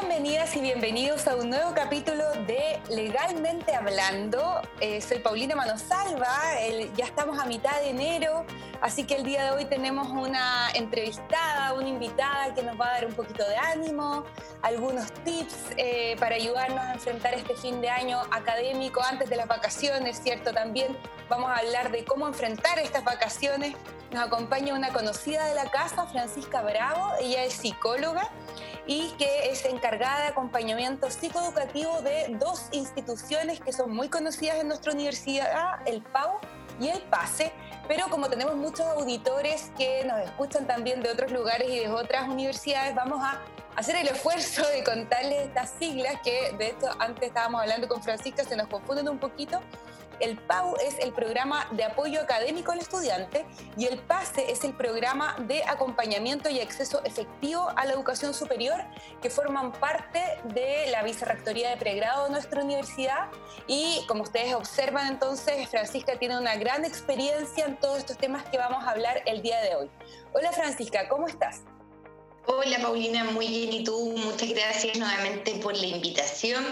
Bienvenidas y bienvenidos a un nuevo capítulo de Legalmente Hablando. Eh, soy Paulina Manosalva, ya estamos a mitad de enero, así que el día de hoy tenemos una entrevistada, una invitada que nos va a dar un poquito de ánimo, algunos tips eh, para ayudarnos a enfrentar este fin de año académico antes de las vacaciones, ¿cierto? También vamos a hablar de cómo enfrentar estas vacaciones. Nos acompaña una conocida de la casa, Francisca Bravo, ella es psicóloga y que es encargada de acompañamiento psicoeducativo de dos instituciones que son muy conocidas en nuestra universidad, el PAU y el PASE, pero como tenemos muchos auditores que nos escuchan también de otros lugares y de otras universidades, vamos a hacer el esfuerzo de contarles estas siglas que de hecho antes estábamos hablando con Francisca, se nos confunden un poquito el PAU es el programa de apoyo académico al estudiante y el PASE es el programa de acompañamiento y acceso efectivo a la educación superior que forman parte de la vicerrectoría de pregrado de nuestra universidad y como ustedes observan entonces Francisca tiene una gran experiencia en todos estos temas que vamos a hablar el día de hoy. Hola Francisca, ¿cómo estás? Hola Paulina, muy bien y tú, muchas gracias nuevamente por la invitación.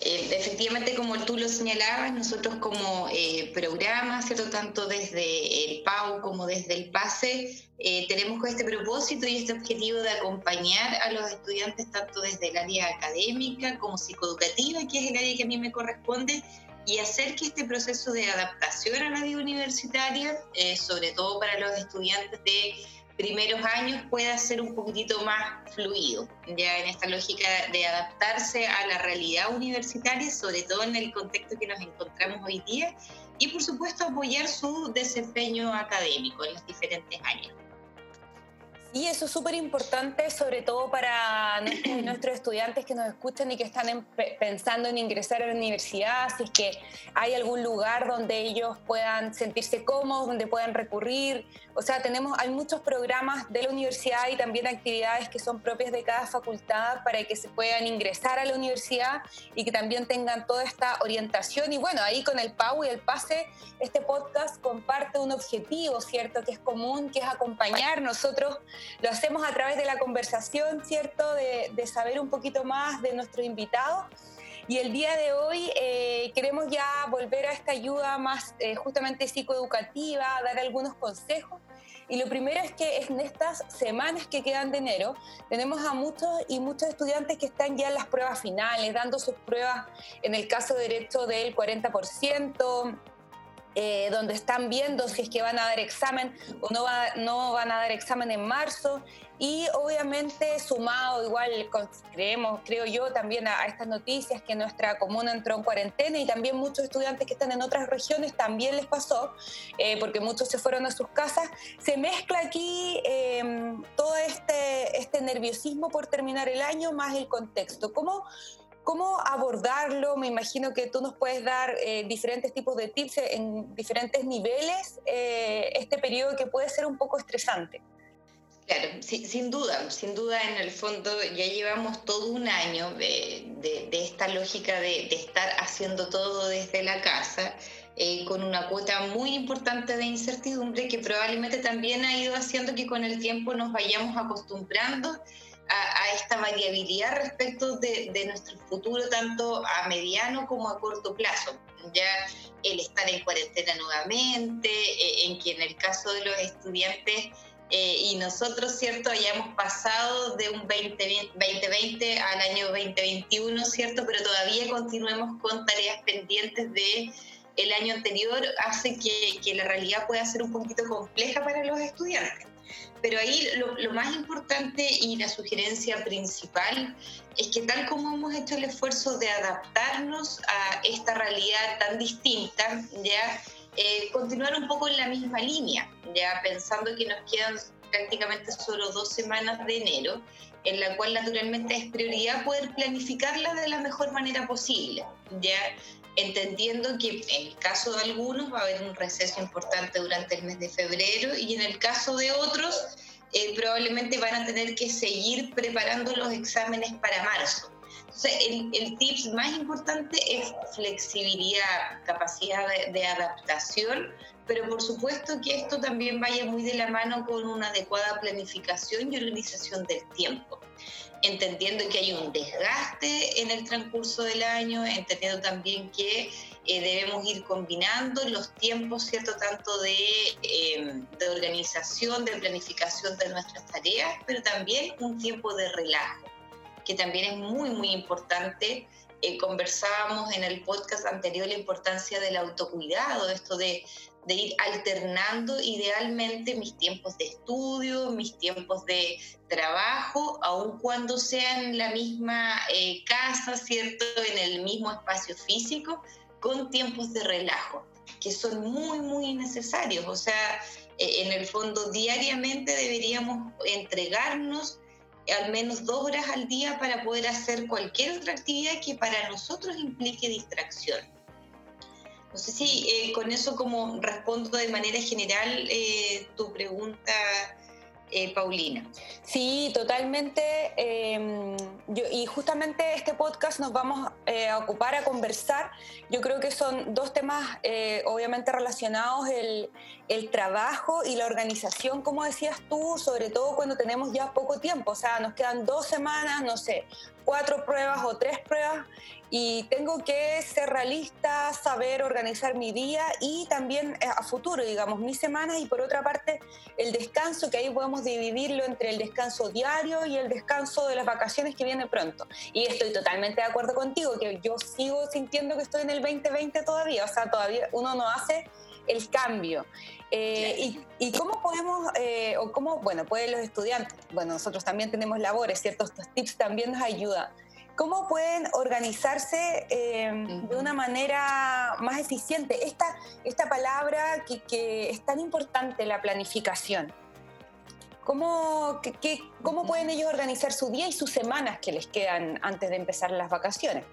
Eh, efectivamente, como tú lo señalabas, nosotros como eh, programa, ¿cierto? tanto desde el PAU como desde el PASE, eh, tenemos este propósito y este objetivo de acompañar a los estudiantes tanto desde el área académica como psicoeducativa, que es el área que a mí me corresponde, y hacer que este proceso de adaptación a la vida universitaria, sobre todo para los estudiantes de primeros años pueda ser un poquitito más fluido, ya en esta lógica de adaptarse a la realidad universitaria, sobre todo en el contexto que nos encontramos hoy día, y por supuesto apoyar su desempeño académico en los diferentes años. Y eso es súper importante, sobre todo para nuestros, estudiantes que nos escuchan y que están pensando en ingresar a la universidad, si es que hay algún lugar donde ellos puedan sentirse cómodos, donde puedan recurrir. O sea, tenemos, hay muchos programas de la universidad y también actividades que son propias de cada facultad para que se puedan ingresar a la universidad y que también tengan toda esta orientación. Y bueno, ahí con el PAU y el PASE, este podcast comparte un objetivo, ¿cierto? Que es común, que es acompañar nosotros lo hacemos a través de la conversación, ¿cierto? De, saber un poquito más de nuestro invitado. Y el día de hoy eh, queremos ya volver a esta ayuda más eh, justamente psicoeducativa, dar algunos consejos. Y lo primero es que en estas semanas que quedan de enero, tenemos a muchos y muchos estudiantes que están ya en las pruebas finales, dando sus pruebas, en el caso de derecho del 40%, eh, donde están viendo si es que van a dar examen o no, no van a dar examen en marzo. Y obviamente sumado igual creemos creo yo también a, estas noticias que nuestra comuna entró en cuarentena y también muchos estudiantes que están en otras regiones también les pasó eh, porque muchos se fueron a sus casas. Se mezcla aquí em, todo este este nerviosismo por terminar el año más el contexto. Cómo ¿Cómo abordarlo? Me imagino que tú nos puedes dar eh, diferentes tipos de tips en diferentes niveles, eh, este periodo que puede ser un poco estresante. Claro, sin duda, sin duda en el fondo ya llevamos todo un año de, esta lógica de, estar haciendo todo desde la casa, eh, con una cuota muy importante de incertidumbre que probablemente también ha ido haciendo que con el tiempo nos vayamos acostumbrando a, esta variabilidad respecto de, nuestro futuro, tanto a mediano como a corto plazo. Ya el estar en cuarentena nuevamente, eh, en que en el caso de los estudiantes eh, y nosotros, ¿cierto? Hayamos pasado de un 2020 al año 2021, ¿cierto? Pero todavía continuemos con tareas pendientes de el año anterior, hace que, que la realidad pueda ser un poquito compleja para los estudiantes. Pero ahí lo, más importante y la sugerencia principal es que tal como hemos hecho el esfuerzo de adaptarnos a esta realidad tan distinta, ya eh, continuar un poco en la misma línea, ya pensando que nos quedan prácticamente solo dos semanas de enero, en la cual naturalmente es prioridad poder planificarla de la mejor manera posible, ya entendiendo que en el caso de algunos va a haber un receso importante durante el mes de febrero y en el caso de otros eh, probablemente van a tener que seguir preparando los exámenes para marzo. Entonces, el, el más importante es flexibilidad, capacidad de, adaptación, pero por supuesto que esto también vaya muy de la mano con una adecuada planificación y organización del tiempo. Entendiendo que hay un desgaste en el transcurso del año, entendiendo también que eh, debemos ir combinando los tiempos, ¿cierto? Tanto de, em, de organización, de planificación de nuestras tareas, pero también un tiempo de relajo, que también es muy, muy importante eh, conversábamos en el podcast anterior la importancia del autocuidado, esto de, de, ir alternando idealmente mis tiempos de estudio, mis tiempos de trabajo, aun cuando sean en la misma eh, casa, ¿cierto? En el mismo espacio físico, con tiempos de relajo, que son muy, muy necesarios. O sea, eh, en el fondo diariamente deberíamos entregarnos al menos dos horas al día para poder hacer cualquier otra actividad que para nosotros implique distracción. No sé si eh, con eso como respondo de manera general eh, tu pregunta, eh, Paulina. Sí, totalmente. Em, y justamente este podcast nos vamos eh, a ocupar a conversar. Yo creo que son dos temas eh, obviamente relacionados, el, el, trabajo y la organización, como decías tú, sobre todo cuando tenemos ya poco tiempo. O sea, nos quedan dos semanas, no sé, cuatro pruebas o tres pruebas y tengo que ser realista, saber organizar mi día y también eh, a futuro, digamos, mis semanas y por otra parte el descanso, que ahí podemos dividirlo entre el descanso diario y el descanso de las vacaciones que viene pronto. Y estoy totalmente de acuerdo contigo, que yo sigo sintiendo que estoy en el 2020 todavía, o sea, todavía uno no hace el cambio. Eh, y, cómo podemos, eh, o cómo, bueno, pueden los estudiantes, bueno, nosotros también tenemos labores, ¿cierto? Estos tips también nos ayudan. ¿Cómo pueden organizarse em, de una manera más eficiente? Esta, esta palabra que, que es tan importante, la planificación. ¿Cómo, que, ¿Cómo pueden ellos organizar su día y sus semanas que les quedan antes de empezar las vacaciones?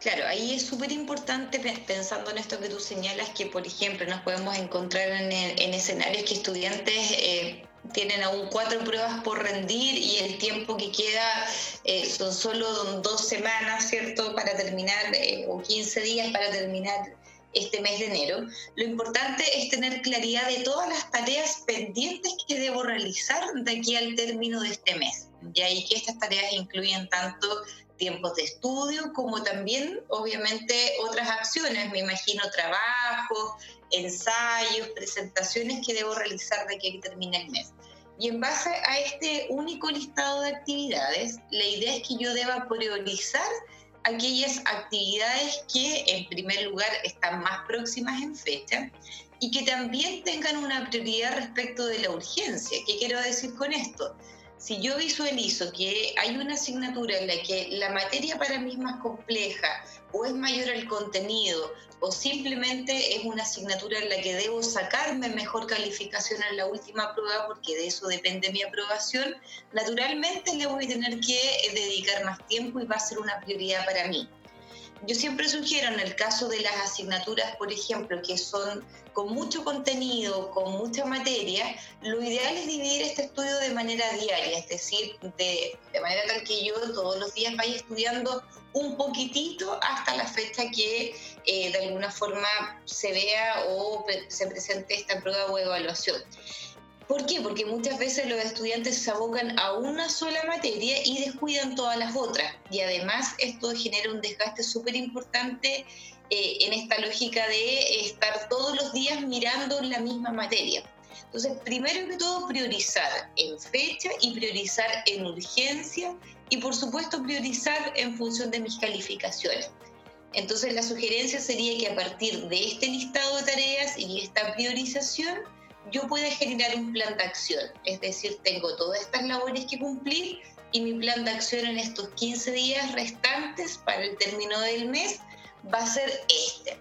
Claro, ahí es súper importante pensando en esto que tú señalas, que por ejemplo nos podemos encontrar en, en escenarios que estudiantes eh, tienen aún cuatro pruebas por rendir y el tiempo que queda eh, son solo dos semanas, ¿cierto?, para terminar, eh, o 15 días para terminar este mes de enero. Lo importante es tener claridad de todas las tareas pendientes que debo realizar de aquí al término de este mes. Y ahí que estas tareas incluyen tanto tiempos de estudio como también, obviamente, otras acciones, me imagino, trabajo, ensayos, presentaciones que debo realizar de que termine el mes. Y en base a este único listado de actividades, la idea es que yo deba priorizar aquellas actividades que en primer lugar están más próximas en fecha y que también tengan una prioridad respecto de la urgencia. ¿Qué quiero decir con esto? Si yo visualizo que hay una asignatura en la que la materia para mí es más compleja o es mayor el contenido o simplemente es una asignatura en la que debo sacarme mejor calificación en la última prueba porque de eso depende mi aprobación, naturalmente le voy a tener que dedicar más tiempo y va a ser una prioridad para mí yo siempre sugiero en el caso de las asignaturas, por ejemplo, que son con mucho contenido, con mucha materia, lo ideal es dividir este estudio de manera diaria, es decir, de, manera tal que yo todos los días vaya estudiando un poquitito hasta la fecha que eh, de alguna forma se vea o se presente esta prueba o evaluación. ¿Por qué? Porque muchas veces los estudiantes se abocan a una sola materia y descuidan todas las otras. Y además esto genera un desgaste súper importante eh, en esta lógica de estar todos los días mirando la misma materia. Entonces, primero que todo, priorizar en fecha y priorizar en urgencia y por supuesto priorizar en función de mis calificaciones. Entonces, la sugerencia sería que a partir de este listado de tareas y esta priorización, yo pueda generar un plan de acción. Es decir, tengo todas estas labores que cumplir y mi plan de acción en estos 15 días restantes para el término del mes va a ser este.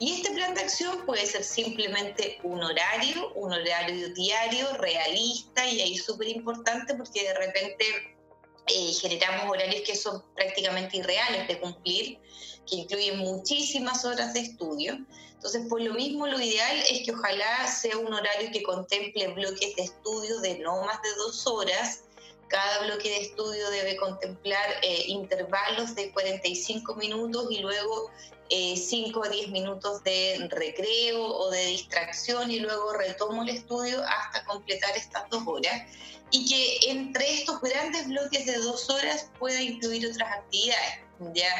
Y este plan de acción puede ser simplemente un horario, un horario diario, realista y ahí súper importante porque de repente eh, generamos horarios que son prácticamente irreales de cumplir, que incluyen muchísimas horas de estudio. Entonces, por lo mismo, lo ideal es que ojalá sea un horario que contemple bloques de estudio de no más de dos horas. Cada bloque de estudio debe contemplar eh, intervalos de 45 minutos y luego 5 o 10 minutos de recreo o de distracción y luego retomo el estudio hasta completar estas dos horas y que entre estos grandes bloques de dos horas pueda incluir otras actividades. Ya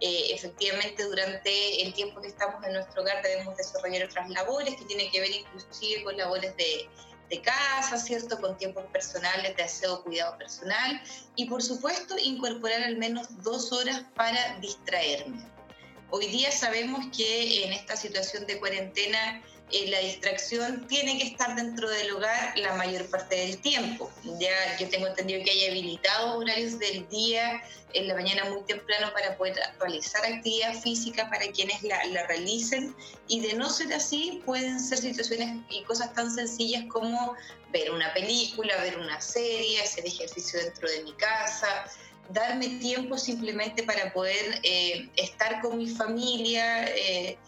eh, efectivamente durante el tiempo que estamos en nuestro hogar debemos desarrollar otras labores que tienen que ver inclusive con labores de, de casa, ¿cierto? Con tiempos personales de aseo, cuidado personal y por supuesto incorporar al menos dos horas para distraerme. Hoy día sabemos que en esta situación de cuarentena eh, la distracción tiene que estar dentro del hogar la mayor parte del tiempo. Ya yo tengo entendido que hay habilitado horarios del día en la mañana muy temprano para poder realizar actividad física para quienes la, la realicen y de no ser así pueden ser situaciones y cosas tan sencillas como ver una película, ver una serie, hacer ejercicio dentro de mi casa, darme tiempo simplemente para poder eh, estar con mi familia, eh,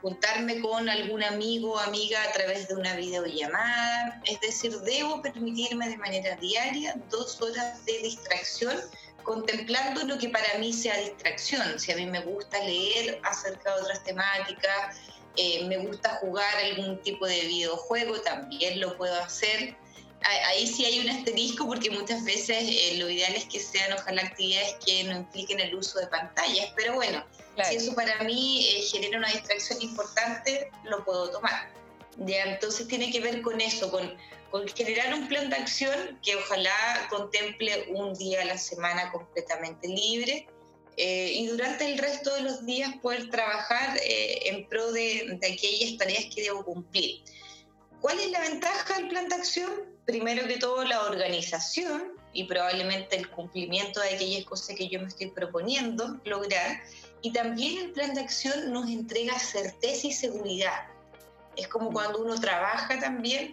juntarme con algún amigo o amiga a través de una videollamada. Es decir, debo permitirme de manera diaria dos horas de distracción contemplando lo que para mí sea distracción. Si a mí me gusta leer acerca de otras temáticas, eh, me gusta jugar algún tipo de videojuego, también lo puedo hacer. Ahí sí hay un asterisco porque muchas veces eh, lo ideal es que sean ojalá actividades que no impliquen el uso de pantallas, pero bueno, si eso para mí eh, genera una distracción importante, lo puedo tomar. Ya, entonces tiene que ver con eso, con, con generar un plan de acción que ojalá contemple un día a la semana completamente libre eh, y durante el resto de los días poder trabajar eh, en pro de, de, aquellas tareas que debo cumplir. ¿Cuál es la ventaja del plan de acción? Primero que todo la organización y probablemente el cumplimiento de aquellas cosas que yo me estoy proponiendo lograr. Y también el plan de acción nos entrega certeza y seguridad. Es como cuando uno trabaja también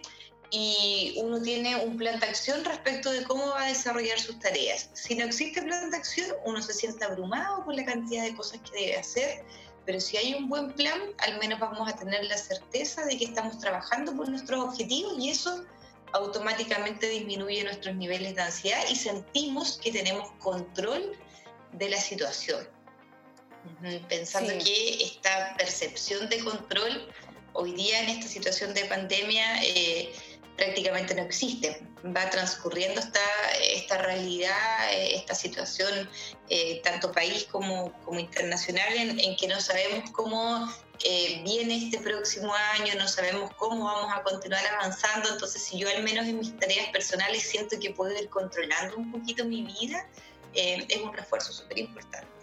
y uno tiene un plan de acción respecto de cómo va a desarrollar sus tareas. Si no existe plan de acción, uno se siente abrumado por la cantidad de cosas que debe hacer, pero si hay un buen plan, al menos vamos a tener la certeza de que estamos trabajando por nuestros objetivos y eso automáticamente disminuye nuestros niveles de ansiedad y sentimos que tenemos control de la situación. Pensando que esta percepción de control hoy día en esta situación de pandemia eh, prácticamente no existe. Va transcurriendo esta, esta realidad, eh, esta situación, eh, tanto país como, como internacional, en, que no sabemos cómo eh, viene este próximo año, no sabemos cómo vamos a continuar avanzando. Entonces, si yo al menos en mis tareas personales siento que puedo ir controlando un poquito mi vida, es un refuerzo súper importante.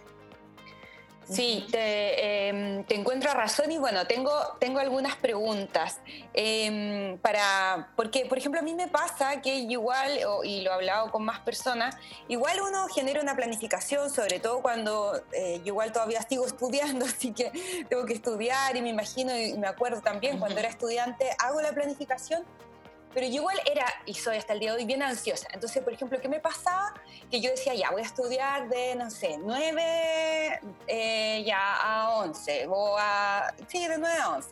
Sí, em, te, encuentro razón y bueno, tengo, tengo algunas preguntas. Em, para, porque, por ejemplo, a mí me pasa que igual, y lo he hablado con más personas, igual uno genera una planificación, sobre todo cuando eh, yo igual todavía sigo estudiando, así que tengo que estudiar y me imagino y me acuerdo también cuando era estudiante, hago la planificación pero yo igual era, y soy hasta el día de hoy, bien ansiosa. Entonces, por ejemplo, ¿qué me pasaba? Que yo decía, ya, voy a estudiar de, no sé, 9 eh, ya a 11, o a, sí, de 9 a 11.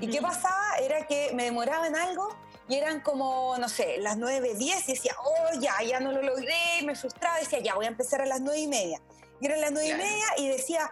¿Y qué pasaba? Era que me demoraba en algo y eran como, no sé, las 9, 10 y decía, oh, ya, ya no lo logré, me frustraba, decía, ya, voy a empezar a las 9 y media. Y eran las 9 y media y decía,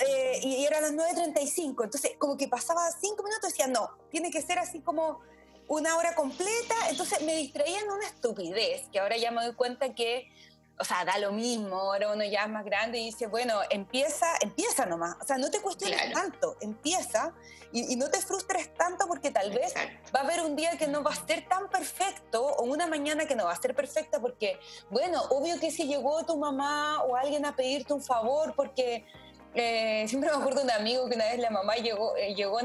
eh, y eran las 9.35. Entonces, como que pasaba 5 minutos y decía, no, tiene que ser así como una hora completa, entonces me distraía en una estupidez, que ahora ya me doy cuenta que, o sea, da lo mismo, ahora uno ya es más grande y dice, bueno, empieza, empieza nomás, o sea, no te cuestiones tanto, empieza y, no te frustres tanto porque tal vez va a haber un día que no va a ser tan perfecto o una mañana que no va a ser perfecta porque, bueno, obvio que si llegó tu mamá o alguien a pedirte un favor porque eh, siempre me acuerdo de un amigo que una vez la mamá llegó, eh, llegó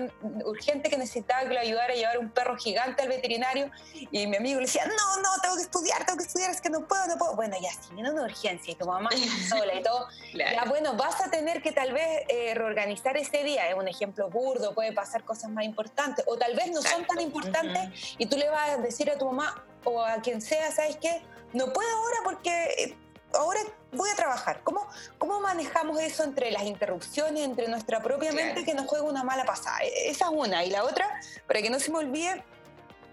urgente que necesitaba que lo ayudara a llevar un perro gigante al veterinario y mi amigo le decía, no, no, tengo que estudiar, tengo que estudiar, es que no puedo, no puedo. Bueno, ya, si viene una urgencia y tu mamá sola y todo, ya bueno, vas a tener que tal vez eh, reorganizar ese día, es un ejemplo burdo, puede pasar cosas más importantes o tal vez no son tan importantes y tú le vas a decir a tu mamá o a quien sea, ¿sabes qué? No puedo ahora porque ahora voy a trabajar. ¿Cómo, ¿Cómo manejamos eso entre las interrupciones, entre nuestra propia mente que nos juega una mala pasada? E, esa es una. Y la otra, para que no se me olvide,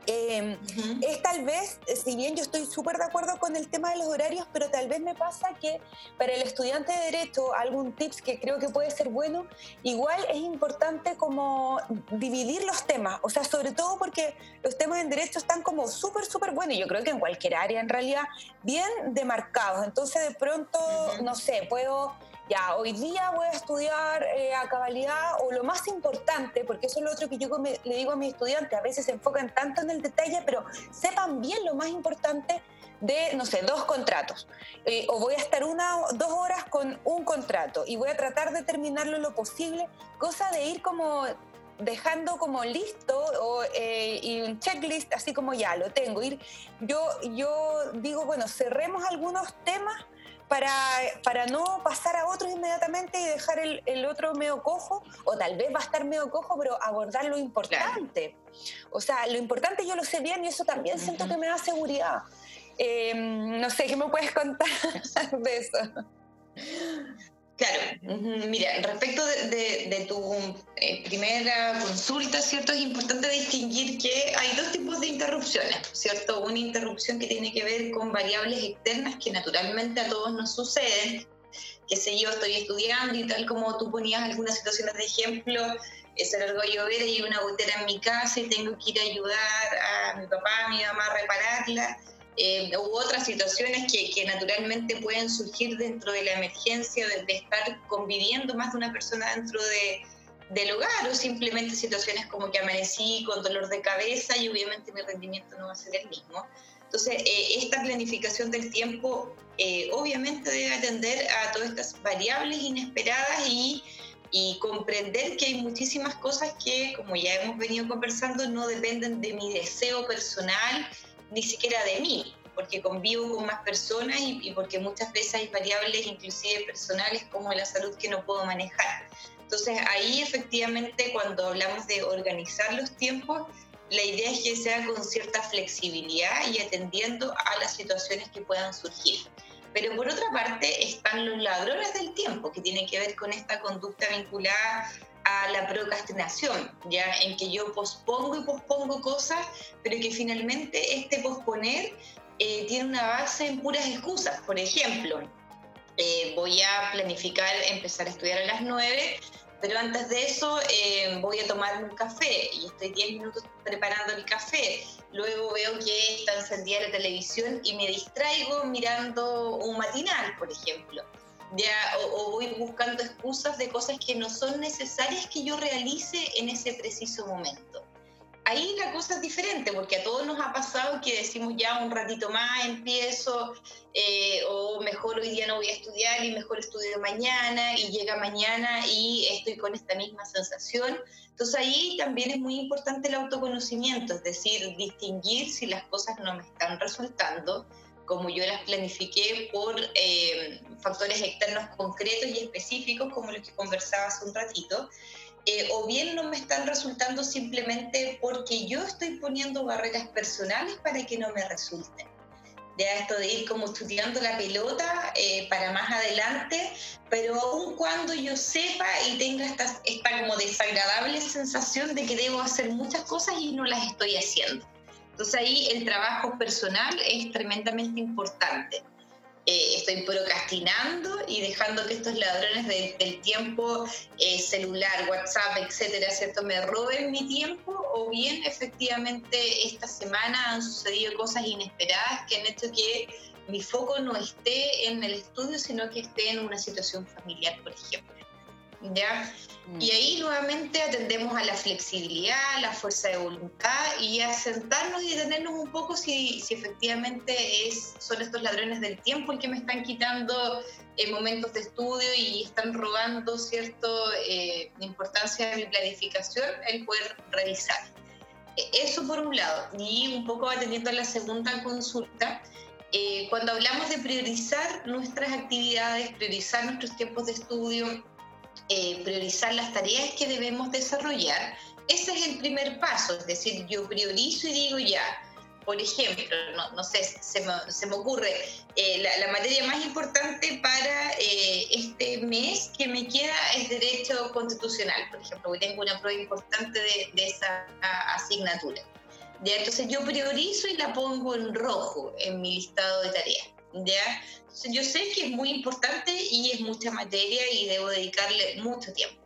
Em, es tal vez, si bien yo estoy súper de acuerdo con el tema de los horarios, pero tal vez me pasa que para el estudiante de Derecho, algún tips que creo que puede ser bueno, igual es importante como dividir los temas, o sea, sobre todo porque los temas en Derecho están como súper, súper buenos, y yo creo que en cualquier área en realidad, bien demarcados. Entonces de pronto, no sé, puedo ya, hoy día voy a estudiar eh, a cabalidad o lo más importante, porque eso es lo otro que yo le digo a mis estudiantes, a veces se enfocan tanto en el detalle, pero sepan bien lo más importante de, no sé, dos contratos. Eh, o voy a estar una dos horas con un contrato y voy a tratar de terminarlo lo posible, cosa de ir como dejando como listo o, eh, y un checklist así como ya lo tengo. Ir, yo, yo digo, bueno, cerremos algunos temas para, para no pasar a otros inmediatamente y dejar el, el, otro medio cojo, o tal vez va a estar medio cojo, pero abordar lo importante. O sea, lo importante yo lo sé bien y eso también siento que me da seguridad. Eh, no sé, ¿qué me puedes contar de eso? Claro, mira, respecto de, tu eh, primera consulta, ¿cierto? Es importante distinguir que hay dos tipos de interrupciones, ¿cierto? Una interrupción que tiene que ver con variables externas que naturalmente a todos nos suceden, que sé yo, estoy estudiando y tal como tú ponías algunas situaciones de ejemplo, se largó a llover y hay una gotera en mi casa y tengo que ir a ayudar a mi papá, a mi mamá a repararla eh, u otras situaciones que, que, naturalmente pueden surgir dentro de la emergencia, de, estar conviviendo más de una persona dentro de, del hogar o simplemente situaciones como que amanecí con dolor de cabeza y obviamente mi rendimiento no va a ser el mismo. Entonces, eh, esta planificación del tiempo eh, obviamente debe atender a todas estas variables inesperadas y, y, comprender que hay muchísimas cosas que, como ya hemos venido conversando, no dependen de mi deseo personal ni siquiera de mí, porque convivo con más personas y, porque muchas veces hay variables, inclusive personales, como la salud, que no puedo manejar. Entonces ahí efectivamente cuando hablamos de organizar los tiempos, la idea es que sea con cierta flexibilidad y atendiendo a las situaciones que puedan surgir. Pero por otra parte están los ladrones del tiempo, que tienen que ver con esta conducta vinculada a la procrastinación, ya en que yo pospongo y pospongo cosas, pero que finalmente este posponer eh, tiene una base en puras excusas. Por ejemplo, eh, voy a planificar empezar a estudiar a las 9, pero antes de eso eh, voy a tomar un café y estoy 10 minutos preparando el café. Luego veo que está encendida la televisión y me distraigo mirando un matinal, por ejemplo ya, o, voy buscando excusas de cosas que no son necesarias que yo realice en ese preciso momento. Ahí la cosa es diferente, porque a todos nos ha pasado que decimos ya un ratito más empiezo, eh, o mejor hoy día no voy a estudiar y mejor estudio mañana, y llega mañana y estoy con esta misma sensación. Entonces ahí también es muy importante el autoconocimiento, es decir, distinguir si las cosas no me están resultando, como yo las planifiqué por eh, factores externos concretos y específicos, como los que conversaba hace un ratito, eh, o bien no me están resultando simplemente porque yo estoy poniendo barreras personales para que no me resulten. Ya esto de ir como estudiando la pelota eh, para más adelante, pero aun cuando yo sepa y tenga esta, esta como desagradable sensación de que debo hacer muchas cosas y no las estoy haciendo. Entonces ahí el trabajo personal es tremendamente importante. Eh, estoy procrastinando y dejando que estos ladrones del tiempo eh, celular, WhatsApp, etcétera, ¿cierto? me roben mi tiempo o bien efectivamente esta semana han sucedido cosas inesperadas que han hecho que mi foco no esté en el estudio, sino que esté en una situación familiar, por ejemplo. ¿Ya? Mm. Y ahí nuevamente atendemos a la flexibilidad, la fuerza de voluntad y a sentarnos y detenernos un poco si, si efectivamente es, son estos ladrones del tiempo el que me están quitando eh, momentos de estudio y están robando cierta eh, importancia de mi planificación, el poder revisar. E, eso por un lado. Y un poco atendiendo a la segunda consulta, eh, cuando hablamos de priorizar nuestras actividades, priorizar nuestros tiempos de estudio, eh, priorizar las tareas que debemos desarrollar, ese es el primer paso, es decir, yo priorizo y digo ya, por ejemplo, no, sé, se me, ocurre, eh, la, materia más importante para eh, este mes que me queda es derecho constitucional, por ejemplo, porque tengo una prueba importante de, esa asignatura. ¿ya? Entonces yo priorizo y la pongo en rojo en mi listado de tareas. ¿Ya? Yo sé que es muy importante y es mucha materia y debo dedicarle mucho tiempo.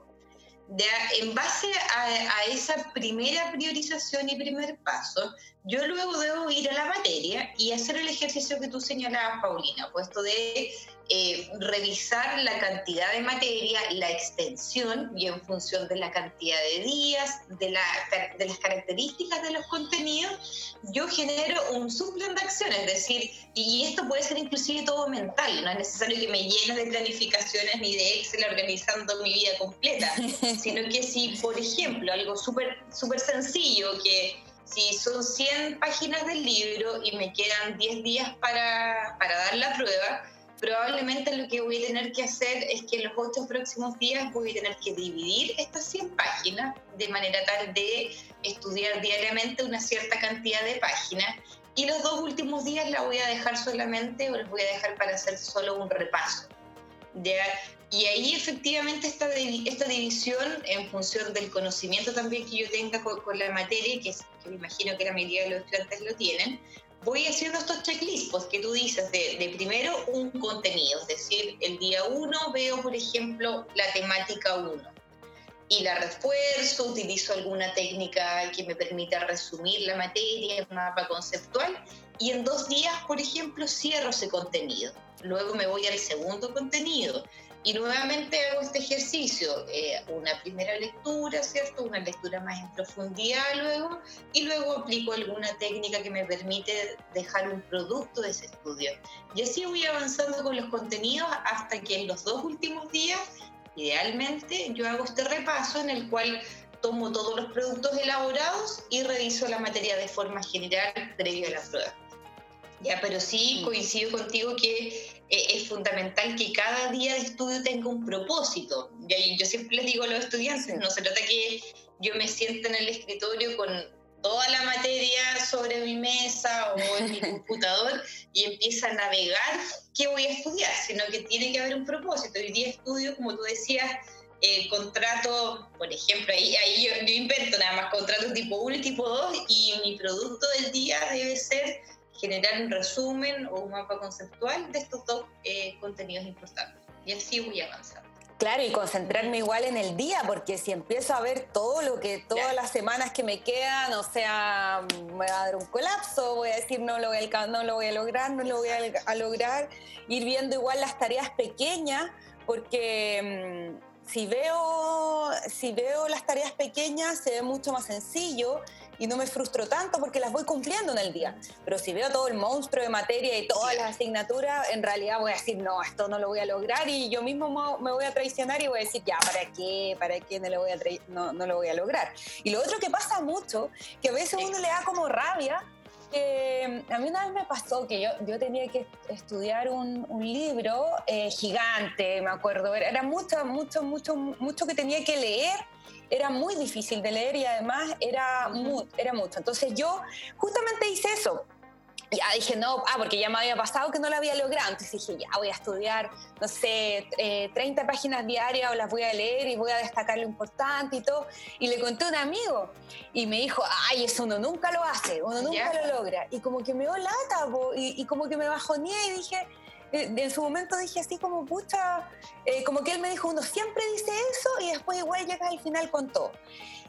¿ya? En base a, a esa primera priorización y primer paso, yo luego debo ir a la materia y hacer el ejercicio que tú señalabas, Paulina, puesto de eh, revisar la cantidad de materia, la extensión y en función de la cantidad de días, de, la, de las características de los contenidos, yo genero un subplan de acción, es decir, y esto puede ser inclusive todo mental, no es necesario que me llene de planificaciones ni de Excel organizando mi vida completa, sino que si, por ejemplo, algo súper super sencillo que si son 100 páginas del libro y me quedan 10 días para, para dar la prueba, probablemente lo que voy a tener que hacer es que en los ocho próximos días voy a tener que dividir estas 100 páginas de manera tal de estudiar diariamente una cierta cantidad de páginas y los dos últimos días la voy a dejar solamente o los voy a dejar para hacer solo un repaso. Y ahí efectivamente esta, esta división en función del conocimiento también que yo tenga con, la materia, que, que, me imagino que la mayoría de los estudiantes lo tienen, voy haciendo estos checklists pues, que tú dices de, primero un contenido, es decir, el día 1 veo, por ejemplo, la temática 1 y la refuerzo, utilizo alguna técnica que me permita resumir la materia, un mapa conceptual, y en dos días, por ejemplo, cierro ese contenido. Luego me voy al segundo contenido y nuevamente hago este ejercicio, eh, una primera lectura, ¿cierto? Una lectura más en profundidad luego, y luego aplico alguna técnica que me permite dejar un producto de ese estudio. Y así voy avanzando con los contenidos hasta que en los dos últimos días, idealmente, yo hago este repaso en el cual tomo todos los productos elaborados y reviso la materia de forma general previo a la prueba. Ya, pero sí mm. coincido contigo que es fundamental que cada día de estudio tenga un propósito. Y yo siempre les digo a los estudiantes, no se trata que yo me sienta en el escritorio con toda la materia sobre mi mesa o en mi computador y empieza a navegar qué voy a estudiar, sino que tiene que haber un propósito. Hoy día estudio, como tú decías, el contrato, por ejemplo, ahí, ahí yo, yo, invento nada más contratos tipo 1 y tipo 2 y mi producto del día debe ser generar un resumen o un mapa conceptual de estos dos eh, contenidos importantes. Y así voy avanzando. Claro, y concentrarme igual en el día, porque si empiezo a ver todo lo que, todas las semanas que me quedan, o sea, me va a dar un colapso, voy a decir no lo voy a, no lo voy a lograr, no lo voy a, lograr, ir viendo igual las tareas pequeñas, porque mm, si veo, si veo las tareas pequeñas se ve mucho más sencillo y no me frustro tanto porque las voy cumpliendo en el día. Pero si veo todo el monstruo de materia y todas las asignaturas, en realidad voy a decir, no, esto no lo voy a lograr y yo mismo me voy a traicionar y voy a decir, ya, ¿para qué? ¿Para qué no lo voy a, no, no lo voy a lograr? Y lo otro que pasa mucho, que a veces uno le da como rabia, que a mí una vez me pasó que yo, yo tenía que estudiar un, un libro eh, gigante, me acuerdo, era mucho, mucho, mucho, mucho que tenía que leer era muy difícil de leer y además era, era mucho. Entonces yo justamente hice eso. Ya dije, no, ah, porque ya me había pasado que no lo había logrado. Entonces dije, ya voy a estudiar, no sé, 30 eh, páginas diarias o las voy a leer y voy a destacar lo importante y todo. Y le conté a un amigo y me dijo, ay, eso uno nunca lo hace, uno nunca lo logra. Y como que me dio lata y, y como que me bajoneé y dije, en su momento dije así como, pucha, eh, como que él me dijo, uno siempre dice eso y después igual llega al final con todo.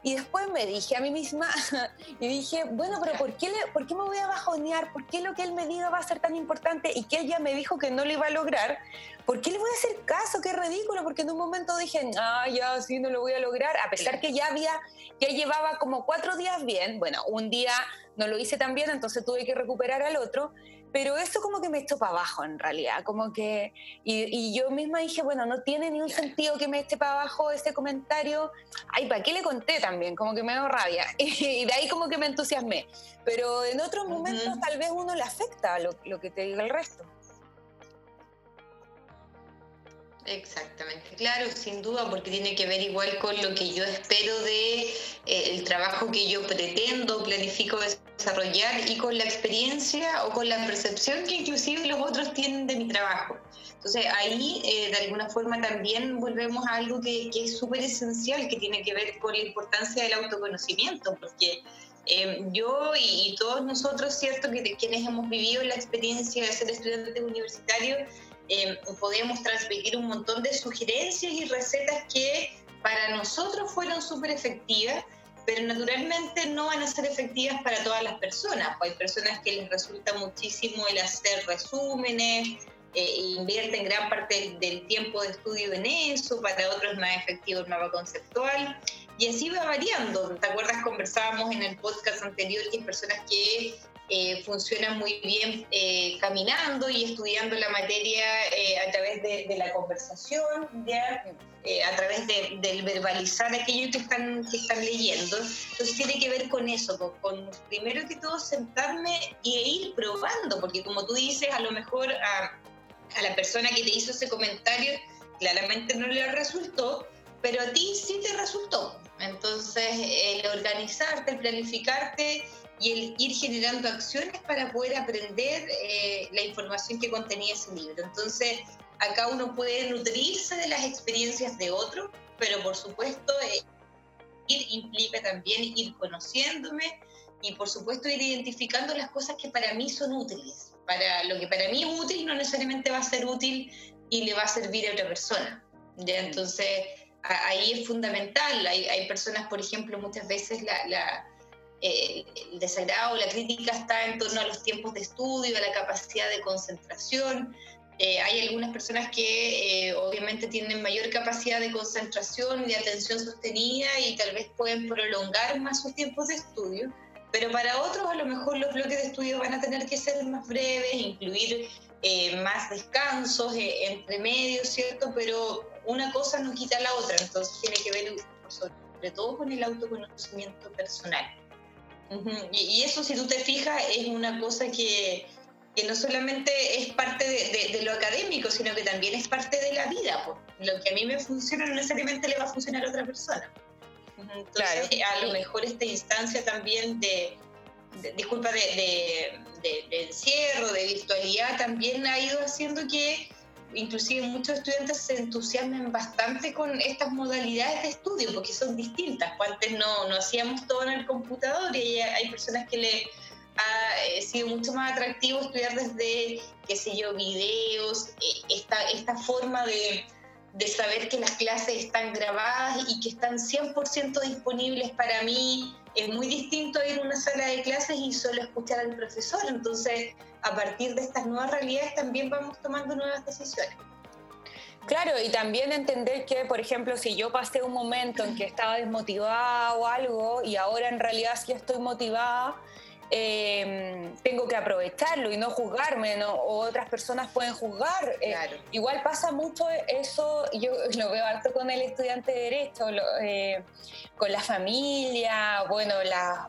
Y después me dije a mí misma y dije, bueno, pero ¿por qué, ¿por qué me voy a bajonear? ¿Por qué lo que él me diga va a ser tan importante y que él ya me dijo que no lo iba a lograr? ¿Por qué le voy a hacer caso? Qué ridículo, porque en un momento dije, ah, ya sí, no lo voy a lograr, a pesar que ya había, ya llevaba como cuatro días bien, bueno, un día no lo hice tan bien, entonces tuve que recuperar al otro, pero eso como que me echó para abajo en realidad, como que, y, yo misma dije, bueno, no tiene ni un sentido que me eche para abajo ese comentario, ay, ¿para qué le conté también? Como que me dio rabia, y de ahí como que me entusiasmé, pero en otros momentos tal vez uno le afecta lo, lo que te diga el resto. Exactamente, claro, sin duda, porque tiene que ver igual con lo que yo espero de eh, el trabajo que yo pretendo, planifico desarrollar y con la experiencia o con la percepción que inclusive los otros tienen de mi trabajo. Entonces ahí eh, de alguna forma también volvemos a algo que, que es súper esencial, que tiene que ver con la importancia del autoconocimiento, porque Em, yo y, todos nosotros, ¿cierto? Que quienes hemos vivido la experiencia de ser estudiantes universitarios, eh, podemos transmitir un montón de sugerencias y recetas que para nosotros fueron súper efectivas, pero naturalmente no van a ser efectivas para todas las personas. Hay personas que les resulta muchísimo el hacer resúmenes, eh, invierten gran parte del tiempo de estudio en eso, para otros es más efectivo el mapa conceptual. Y así va variando. ¿Te acuerdas? Conversábamos en el podcast anterior que hay personas que eh, funcionan muy bien eh, caminando y estudiando la materia eh, a través de, la conversación, ¿ya? a través del verbalizar aquello que están, que están leyendo. Entonces tiene que ver con eso, con, primero que todo sentarme e ir probando, porque como tú dices, a lo mejor a, a la persona que te hizo ese comentario claramente no le resultó, pero a ti sí te resultó. Entonces, el organizarte, el planificarte y el ir generando acciones para poder aprender eh, la información que contenía ese libro. Entonces, acá uno puede nutrirse de las experiencias de otro, pero por supuesto, eh, ir implica también ir conociéndome y por supuesto ir identificando las cosas que para mí son útiles. Para lo que para mí es útil no necesariamente va a ser útil y le va a servir a otra persona. ¿ya? Entonces, ahí es fundamental. Hay, hay, personas, por ejemplo, muchas veces la, eh, el desagrado, la crítica está en torno a los tiempos de estudio, a la capacidad de concentración. Eh, hay algunas personas que eh, obviamente tienen mayor capacidad de concentración de atención sostenida y tal vez pueden prolongar más sus tiempos de estudio, pero para otros a lo mejor los bloques de estudio van a tener que ser más breves, incluir más descansos entre medios, ¿cierto? Pero una cosa no quita la otra, entonces tiene que ver sobre todo con el autoconocimiento personal. Y, eso, si tú te fijas, es una cosa que, que no solamente es parte de, lo académico, sino que también es parte de la vida. Lo que a mí me funciona no necesariamente le va a funcionar a otra persona. Entonces, a lo mejor esta instancia también de, disculpa, de, encierro, de virtualidad, también ha ido haciendo que inclusive muchos estudiantes se entusiasman bastante con estas modalidades de estudio, porque son distintas. Pues antes no, no hacíamos todo en el computador y hay personas que le ha eh, sido mucho más atractivo estudiar desde, qué sé yo, videos, eh, esta, esta forma de, de saber que las clases están grabadas y que están 100% disponibles para mí. Es muy distinto ir a una sala de clases y solo escuchar al profesor. Entonces, a partir de estas nuevas realidades también vamos tomando nuevas decisiones. Claro, y también entender que, por ejemplo, si yo pasé un momento en que estaba desmotivada o algo y ahora en realidad sí estoy motivada, Em, tengo que aprovecharlo y no juzgarme, ¿no? o otras personas pueden juzgar. Eh, igual pasa mucho eso, yo lo veo alto con el estudiante de Derecho, eh, con la familia, bueno,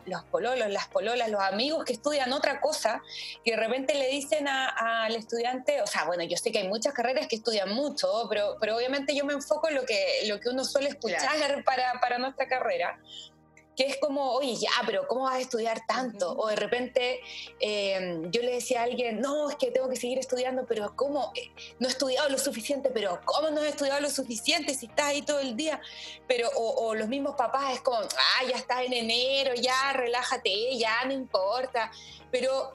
los pololos, las pololas, los amigos que estudian otra cosa, que de repente le dicen al estudiante, o sea, bueno, yo sé que hay muchas carreras que estudian mucho, pero, pero obviamente yo me enfoco en lo que, lo que uno suele escuchar para, para nuestra carrera que es como, oye, ya, pero ¿cómo vas a estudiar tanto? O de repente em, yo le decía a alguien, no, es que tengo que seguir estudiando, pero ¿cómo? Eh, no he estudiado lo suficiente, pero ¿cómo no he estudiado lo suficiente si estás ahí todo el día? Pero, o, los mismos papás es como, ah, ya estás en enero, ya relájate, ya no importa. Pero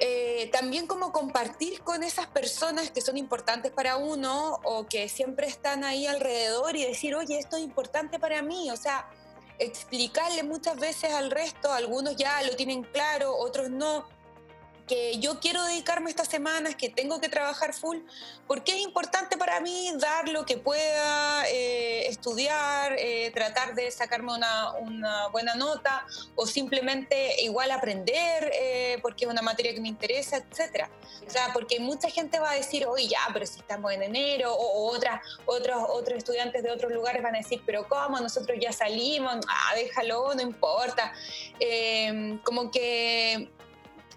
eh, también como compartir con esas personas que son importantes para uno o que siempre están ahí alrededor y decir, oye, esto es importante para mí, o sea, explicarle muchas veces al resto, algunos ya lo tienen claro, otros no, que yo quiero dedicarme estas semanas, que tengo que trabajar full, porque es importante para mí dar lo que pueda, eh, estudiar, eh, tratar de sacarme una, una, buena nota o simplemente igual aprender eh, porque es una materia que me interesa, etc. O sea, porque mucha gente va a decir, oye, ya, pero si estamos en enero, o, otras, otros, otros estudiantes de otros lugares van a decir, pero ¿cómo? Nosotros ya salimos, ah, déjalo, no importa. como que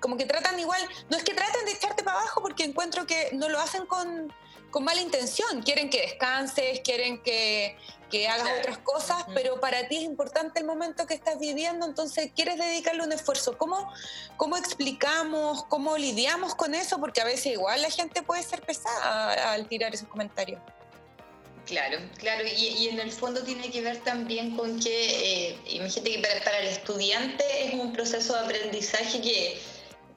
como que tratan igual, no es que traten de echarte para abajo porque encuentro que no lo hacen con, con mala intención, quieren que descanses, quieren que, que hagas otras cosas, pero para ti es importante el momento que estás viviendo, entonces quieres dedicarle un esfuerzo. ¿Cómo, ¿Cómo explicamos, cómo lidiamos con eso? Porque a veces igual la gente puede ser pesada al tirar esos comentarios. Claro, claro, y, en el fondo tiene que ver también con que, eh, imagínate que para, para, el estudiante es un proceso de aprendizaje que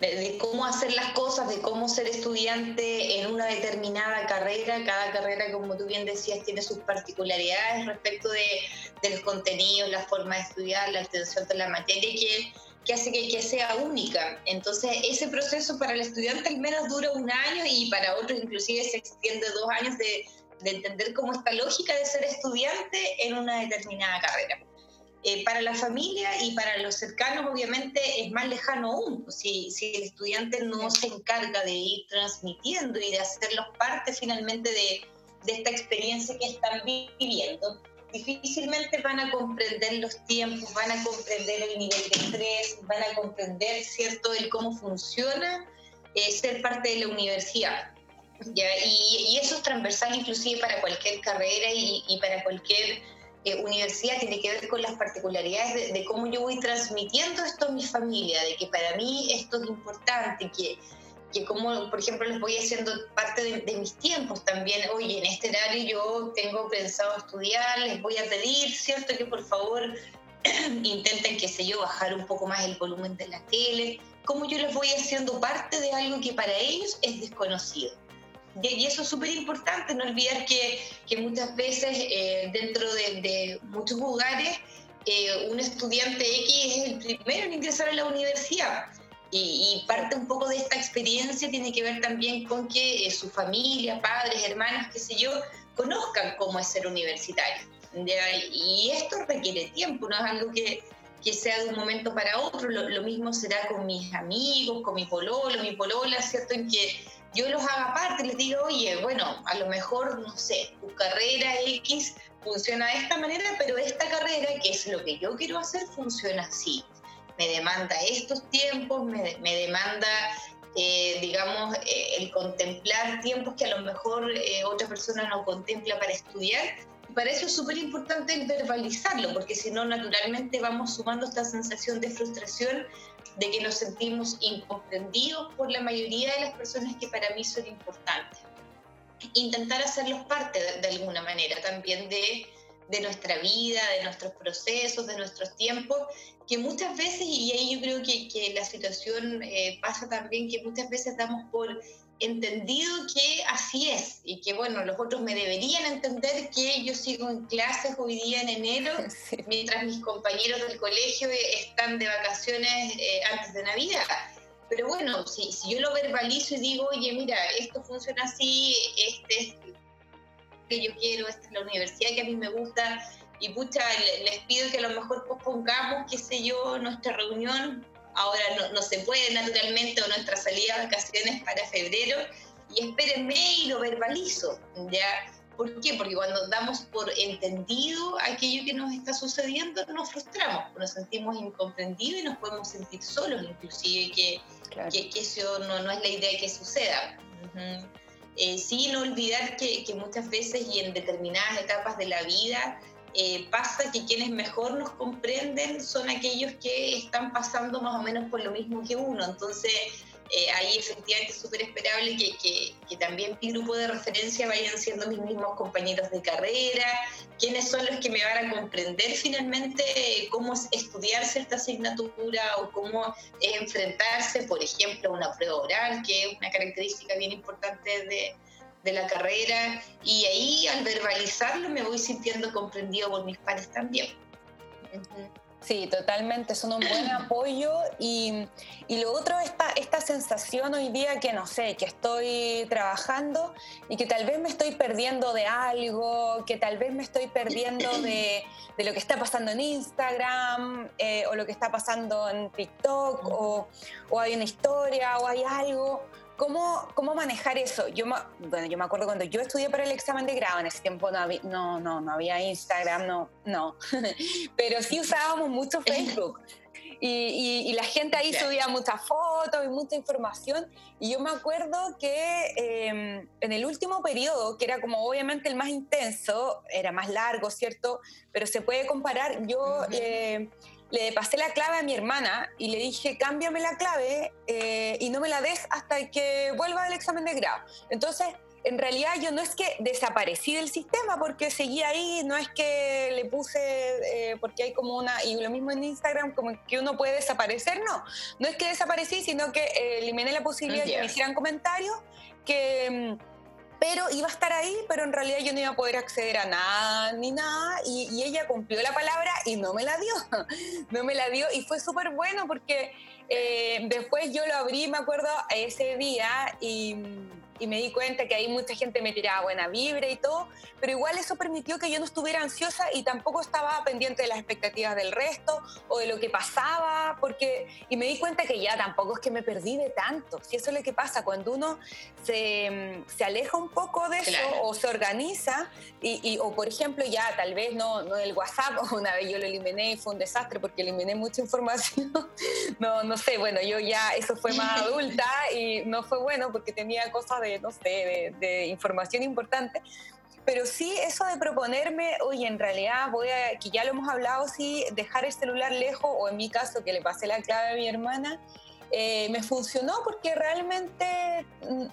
de, cómo hacer las cosas, de cómo ser estudiante en una determinada carrera. Cada carrera, como tú bien decías, tiene sus particularidades respecto de, los contenidos, la forma de estudiar, la atención de la materia, que que hace que, sea única. Entonces, ese proceso para el estudiante al menos dura un año y para otros inclusive se extiende dos años de, de entender cómo esta lógica de ser estudiante en una determinada carrera. Eh, para la familia y para los cercanos obviamente es más lejano aún. Si, si el estudiante no se encarga de ir transmitiendo y de hacerlos parte finalmente de, de esta experiencia que están viviendo, difícilmente van a comprender los tiempos, van a comprender el nivel de estrés, van a comprender, ¿cierto?, el cómo funciona eh, ser parte de la universidad. Y, eso es transversal inclusive para cualquier carrera y, y para cualquier eh, universidad, tiene que ver con las particularidades de, cómo yo voy transmitiendo esto a mi familia, de que para mí esto es importante, que, que como, por ejemplo, les voy haciendo parte de, de, mis tiempos también, oye, en este horario yo tengo pensado estudiar, les voy a pedir, ¿cierto? Que por favor intenten, qué sé yo, bajar un poco más el volumen de la tele, cómo yo les voy haciendo parte de algo que para ellos es desconocido. Y eso es súper importante, no olvidar que, que muchas veces eh, dentro de, muchos lugares eh, un estudiante X es el primero en ingresar a la universidad. Y, parte un poco de esta experiencia tiene que ver también con que eh, su familia, padres, hermanos, qué sé yo, conozcan cómo es ser universitario. Y esto requiere tiempo, no es algo que, que sea de un momento para otro. Lo, mismo será con mis amigos, con mi pololo, mi polola, ¿cierto? En que yo los haga parte, les digo, oye, bueno, a lo mejor, no sé, tu carrera X funciona de esta manera, pero esta carrera, que es lo que yo quiero hacer, funciona así. Me demanda estos tiempos, me, demanda, eh, digamos, eh, el contemplar tiempos que a lo mejor eh, otra persona no contempla para estudiar. Para eso es súper importante verbalizarlo, porque si no, naturalmente vamos sumando esta sensación de frustración de que nos sentimos incomprendidos por la mayoría de las personas que para mí son importantes. Intentar hacerlos parte de, alguna manera también de, de, nuestra vida, de nuestros procesos, de nuestros tiempos, que muchas veces, y ahí yo creo que, que la situación eh, pasa también, que muchas veces damos por entendido que así es y que bueno, los otros me deberían entender que yo sigo en clases hoy día en enero, mientras mis compañeros del colegio están de vacaciones eh, antes de Navidad. Pero bueno, si, si, yo lo verbalizo y digo, oye, mira, esto funciona así, este es que yo quiero, esta es la universidad que a mí me gusta, y pucha, les pido que a lo mejor pospongamos, qué sé yo, nuestra reunión ahora no, se puede naturalmente o nuestra salida de vacaciones para febrero y espérenme y lo verbalizo, ¿ya? ¿Por qué? Porque cuando damos por entendido aquello que nos está sucediendo, nos frustramos, nos sentimos incomprendidos y nos podemos sentir solos, inclusive, que, que, eso no, no, es la idea que suceda. Eh, sí, no olvidar que, que, muchas veces y en determinadas etapas de la vida eh, pasa que quienes mejor nos comprenden son aquellos que están pasando más o menos por lo mismo que uno. Entonces, eh, ahí efectivamente es súper esperable que, también mi grupo de referencia vayan siendo mis mismos compañeros de carrera, quienes son los que me van a comprender finalmente cómo estudiar cierta asignatura o cómo enfrentarse, por ejemplo, a una prueba oral, que es una característica bien importante de de la carrera y ahí al verbalizarlo me voy sintiendo comprendido por mis padres también. Sí, totalmente, son un buen apoyo y, y, lo otro, esta, esta sensación hoy día que no sé, que estoy trabajando y que tal vez me estoy perdiendo de algo, que tal vez me estoy perdiendo de, de lo que está pasando en Instagram eh, o lo que está pasando en TikTok o, o hay una historia o hay algo ¿Cómo, ¿Cómo manejar eso? Yo, bueno, yo me acuerdo cuando yo estudié para el examen de grado, en ese tiempo no había, no, no, no había Instagram, no, no. pero sí usábamos mucho Facebook. Y, y, la gente ahí subía muchas fotos y mucha información. Y yo me acuerdo que em, en el último periodo, que era como obviamente el más intenso, era más largo, ¿cierto? Pero se puede comparar, yo le pasé la clave a mi hermana y le dije, cámbiame la clave eh, y no me la des hasta que vuelva al examen de grado. Entonces, en realidad yo no es que desaparecí del sistema porque seguía ahí, no es que le puse, eh, porque hay como una, y lo mismo en Instagram, como que uno puede desaparecer, no, no es que desaparecí, sino que eh, eliminé la posibilidad de que me hicieran comentarios, que mm, pero iba a estar ahí, pero en realidad yo no iba a poder acceder a nada ni nada, y, ella cumplió la palabra y no me la dio, no me la dio, y fue súper bueno porque eh, después yo lo abrí, me acuerdo, ese día, y y me di cuenta que ahí mucha gente me tiraba buena vibra y todo, pero igual eso permitió que yo no estuviera ansiosa y tampoco estaba pendiente de las expectativas del resto o de lo que pasaba, porque, y me di cuenta que ya tampoco es que me perdí de tanto, si eso es lo que pasa, cuando uno se, se aleja un poco de eso o se organiza, y, o por ejemplo ya tal vez no, no el WhatsApp, una vez yo lo eliminé y fue un desastre porque eliminé mucha información, no, no sé, bueno, yo ya, eso fue más adulta y no fue bueno porque tenía cosas de no sé, de, información importante. Pero sí, eso de proponerme, oye, en realidad voy a, que ya lo hemos hablado, sí, dejar el celular lejos, o en mi caso, que le pasé la clave a mi hermana, eh, me funcionó porque realmente mm,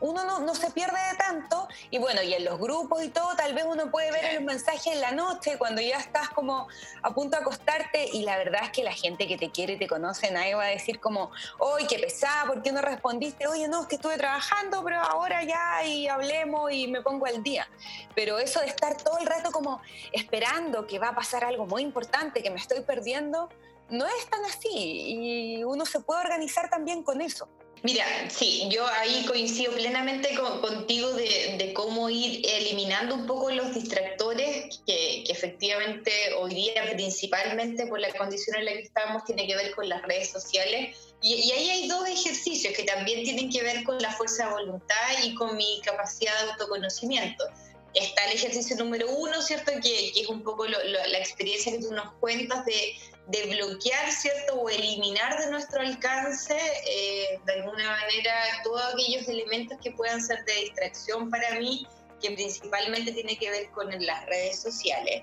uno no, no, se pierde de tanto y bueno, y en los grupos y todo, tal vez uno puede ver el mensaje en la noche cuando ya estás como a punto de acostarte y la verdad es que la gente que te quiere, te conoce, nadie va a decir como, hoy qué pesada, ¿por qué no respondiste? Oye, no, es que estuve trabajando, pero ahora ya y hablemos y me pongo al día. Pero eso de estar todo el rato como esperando que va a pasar algo muy importante, que me estoy perdiendo, no es tan así y uno se puede organizar también con eso. Mira, sí, yo ahí coincido plenamente contigo de, cómo ir eliminando un poco los distractores que, efectivamente hoy día principalmente por la condición en la que estamos tiene que ver con las redes sociales. Y, ahí hay dos ejercicios que también tienen que ver con la fuerza de voluntad y con mi capacidad de autoconocimiento está el ejercicio número uno, ¿cierto? Que, es un poco la experiencia que tú nos cuentas de, bloquear, ¿cierto? O eliminar de nuestro alcance, eh, de alguna manera, todos aquellos elementos que puedan ser de distracción para mí, que principalmente tiene que ver con las redes sociales.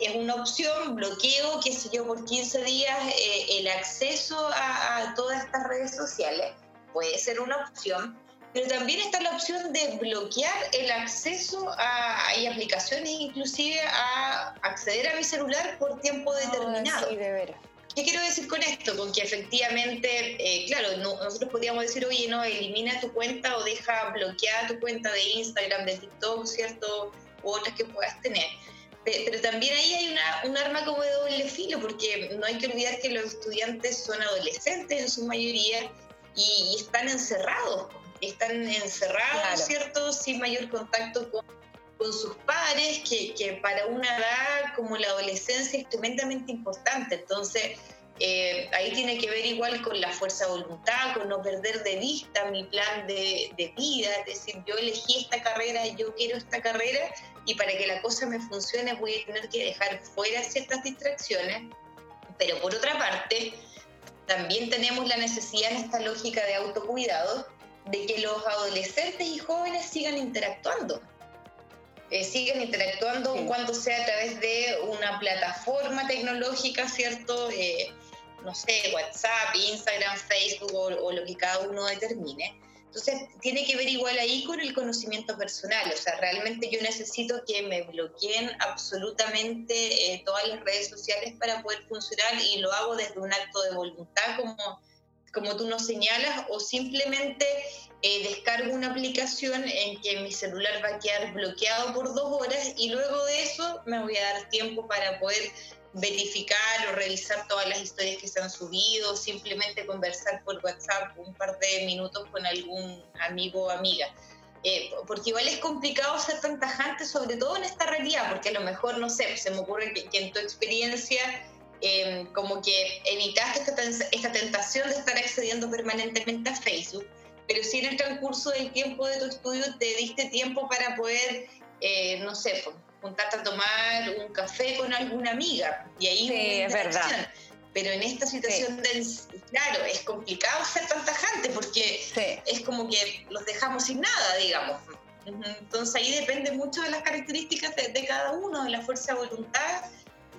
Es una opción, bloqueo, qué sé yo, por 15 días eh, el acceso a todas estas redes sociales. Puede ser una opción pero también está la opción de bloquear el acceso a, hay aplicaciones inclusive a acceder a mi celular por tiempo determinado. sí, de veras. ¿Qué quiero decir con esto? Con que efectivamente, eh, claro, nosotros podríamos decir, oye, no, elimina tu cuenta o deja bloqueada tu cuenta de Instagram, de TikTok, ¿cierto? U otras que puedas tener. Pero también ahí hay una, un arma como de doble filo, porque no hay que olvidar que los estudiantes son adolescentes en su mayoría y están encerrados están encerrados, ¿cierto? Sin mayor contacto con, sus padres, que, para una edad como la adolescencia es tremendamente importante. Entonces, eh, ahí tiene que ver igual con la fuerza de voluntad, con no perder de vista mi plan de, de, vida, es decir, yo elegí esta carrera, yo quiero esta carrera y para que la cosa me funcione voy a tener que dejar fuera ciertas distracciones, pero por otra parte, también tenemos la necesidad en esta lógica de autocuidado de que los adolescentes y jóvenes sigan interactuando. Eh, sigan interactuando cuando sea a través de una plataforma tecnológica, ¿cierto? Eh, no sé, WhatsApp, Instagram, Facebook o, lo que cada uno determine. Entonces, tiene que ver igual ahí con el conocimiento personal. O sea, realmente yo necesito que me bloqueen absolutamente eh, todas las redes sociales para poder funcionar y lo hago desde un acto de voluntad como como tú nos señalas, o simplemente eh, descargo una aplicación en que mi celular va a quedar bloqueado por dos horas y luego de eso me voy a dar tiempo para poder verificar o revisar todas las historias que se han subido, simplemente conversar por WhatsApp un par de minutos con algún amigo o amiga. Eh, porque igual es complicado ser tan tajante, sobre todo en esta realidad, porque a lo mejor, no sé, se me ocurre que en tu experiencia Em, como que evitaste esta, tentación de estar accediendo permanentemente a Facebook, pero sí en el transcurso del tiempo de tu estudio te diste tiempo para poder, eh, no sé, juntarte a tomar un café con alguna amiga y ahí sí, es verdad. Pero en esta situación, de, claro, es complicado ser tan tajante porque es como que los dejamos sin nada, digamos. Entonces ahí depende mucho de las características de, cada uno, de la fuerza de voluntad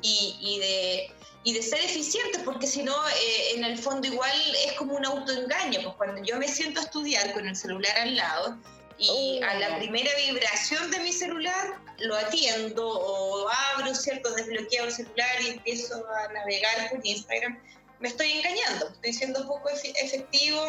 y, y de y de ser eficientes, porque si no, eh, en el fondo igual es como un autoengaño, pues cuando yo me siento a estudiar con el celular al lado, Y a la oh. primera vibración de mi celular lo atiendo o abro, ¿cierto? Desbloqueo el celular y empiezo a navegar por Instagram. Me estoy engañando, estoy siendo poco efectivo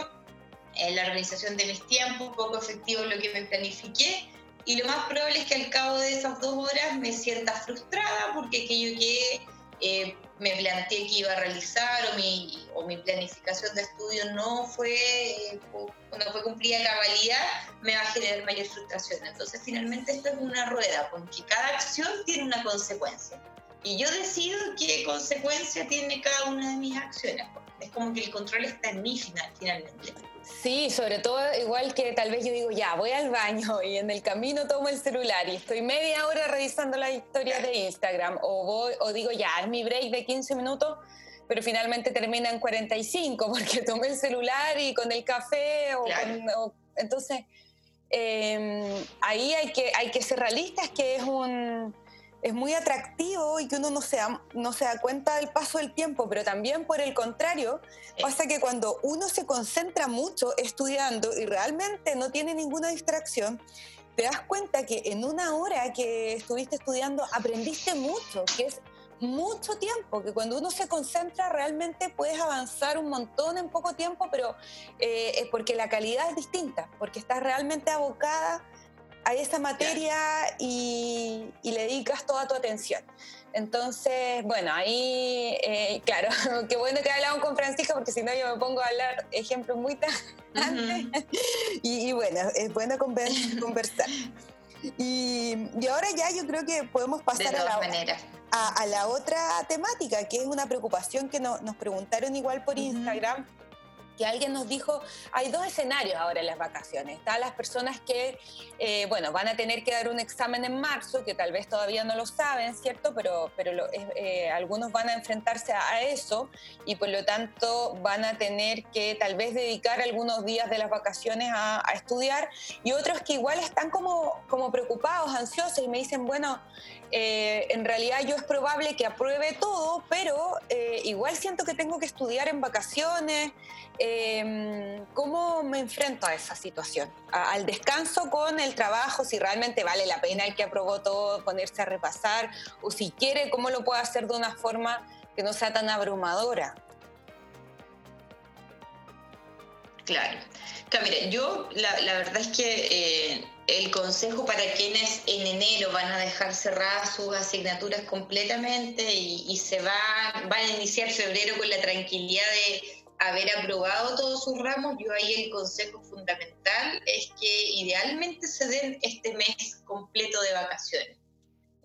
en la organización de mis tiempos, poco efectivo en lo que me planifiqué y lo más probable es que al cabo de esas dos horas me sienta frustrada porque aquello que eh, me planteé que iba a realizar o mi, o mi planificación de estudio no fue, eh, no fue cumplida cabalidad, me va a generar mayor frustración. Entonces finalmente esto es una rueda, porque cada acción tiene una consecuencia. Y yo decido qué consecuencia tiene cada una de mis acciones. Es como que el control está en mí final, finalmente. Sí, sobre todo igual que tal vez yo digo, ya, voy al baño y en el camino tomo el celular y estoy media hora revisando la historia de Instagram o, voy, o digo, ya, es mi break de 15 minutos, pero finalmente termina en 45 porque tomé el celular y con el café o, entonces em, ahí hay que, hay que ser realistas que es un es muy atractivo y que uno no se, da, no se da cuenta del paso del tiempo, pero también por el contrario, pasa que cuando uno se concentra mucho estudiando y realmente no tiene ninguna distracción, te das cuenta que en una hora que estuviste estudiando aprendiste mucho, que es mucho tiempo, que cuando uno se concentra realmente puedes avanzar un montón en poco tiempo, pero eh, es porque la calidad es distinta, porque estás realmente abocada a esa materia y, le dedicas toda tu atención. Entonces, bueno, ahí, eh, claro, qué bueno que hablamos con Francisca, porque si no yo me pongo a hablar ejemplos muy tan y, bueno, es bueno conversar. Y, ahora ya yo creo que podemos pasar a la, a, la, otra temática, que es una preocupación que nos preguntaron igual por Instagram que alguien nos dijo, hay dos escenarios ahora en las vacaciones. Están las personas que, eh, bueno, van a tener que dar un examen en marzo, que tal vez todavía no lo saben, ¿cierto? Pero, pero eh, algunos van a enfrentarse a, eso y por lo tanto van a tener que tal vez dedicar algunos días de las vacaciones a, estudiar y otros que igual están como, como preocupados, ansiosos y me dicen, bueno, eh, en realidad yo es probable que apruebe todo, pero igual siento que tengo que estudiar en vacaciones. Em, ¿Cómo me enfrento a esa situación? al descanso con el trabajo, si realmente vale la pena el que aprobó todo, ponerse a repasar, o si quiere, cómo lo puedo hacer de una forma que no sea tan abrumadora. Claro. mire, yo la, verdad es que eh, el consejo para quienes en enero van a dejar cerradas sus asignaturas completamente y, y se van, van a iniciar febrero con la tranquilidad de haber aprobado todos sus ramos, yo ahí el consejo fundamental es que idealmente se den este mes completo de vacaciones.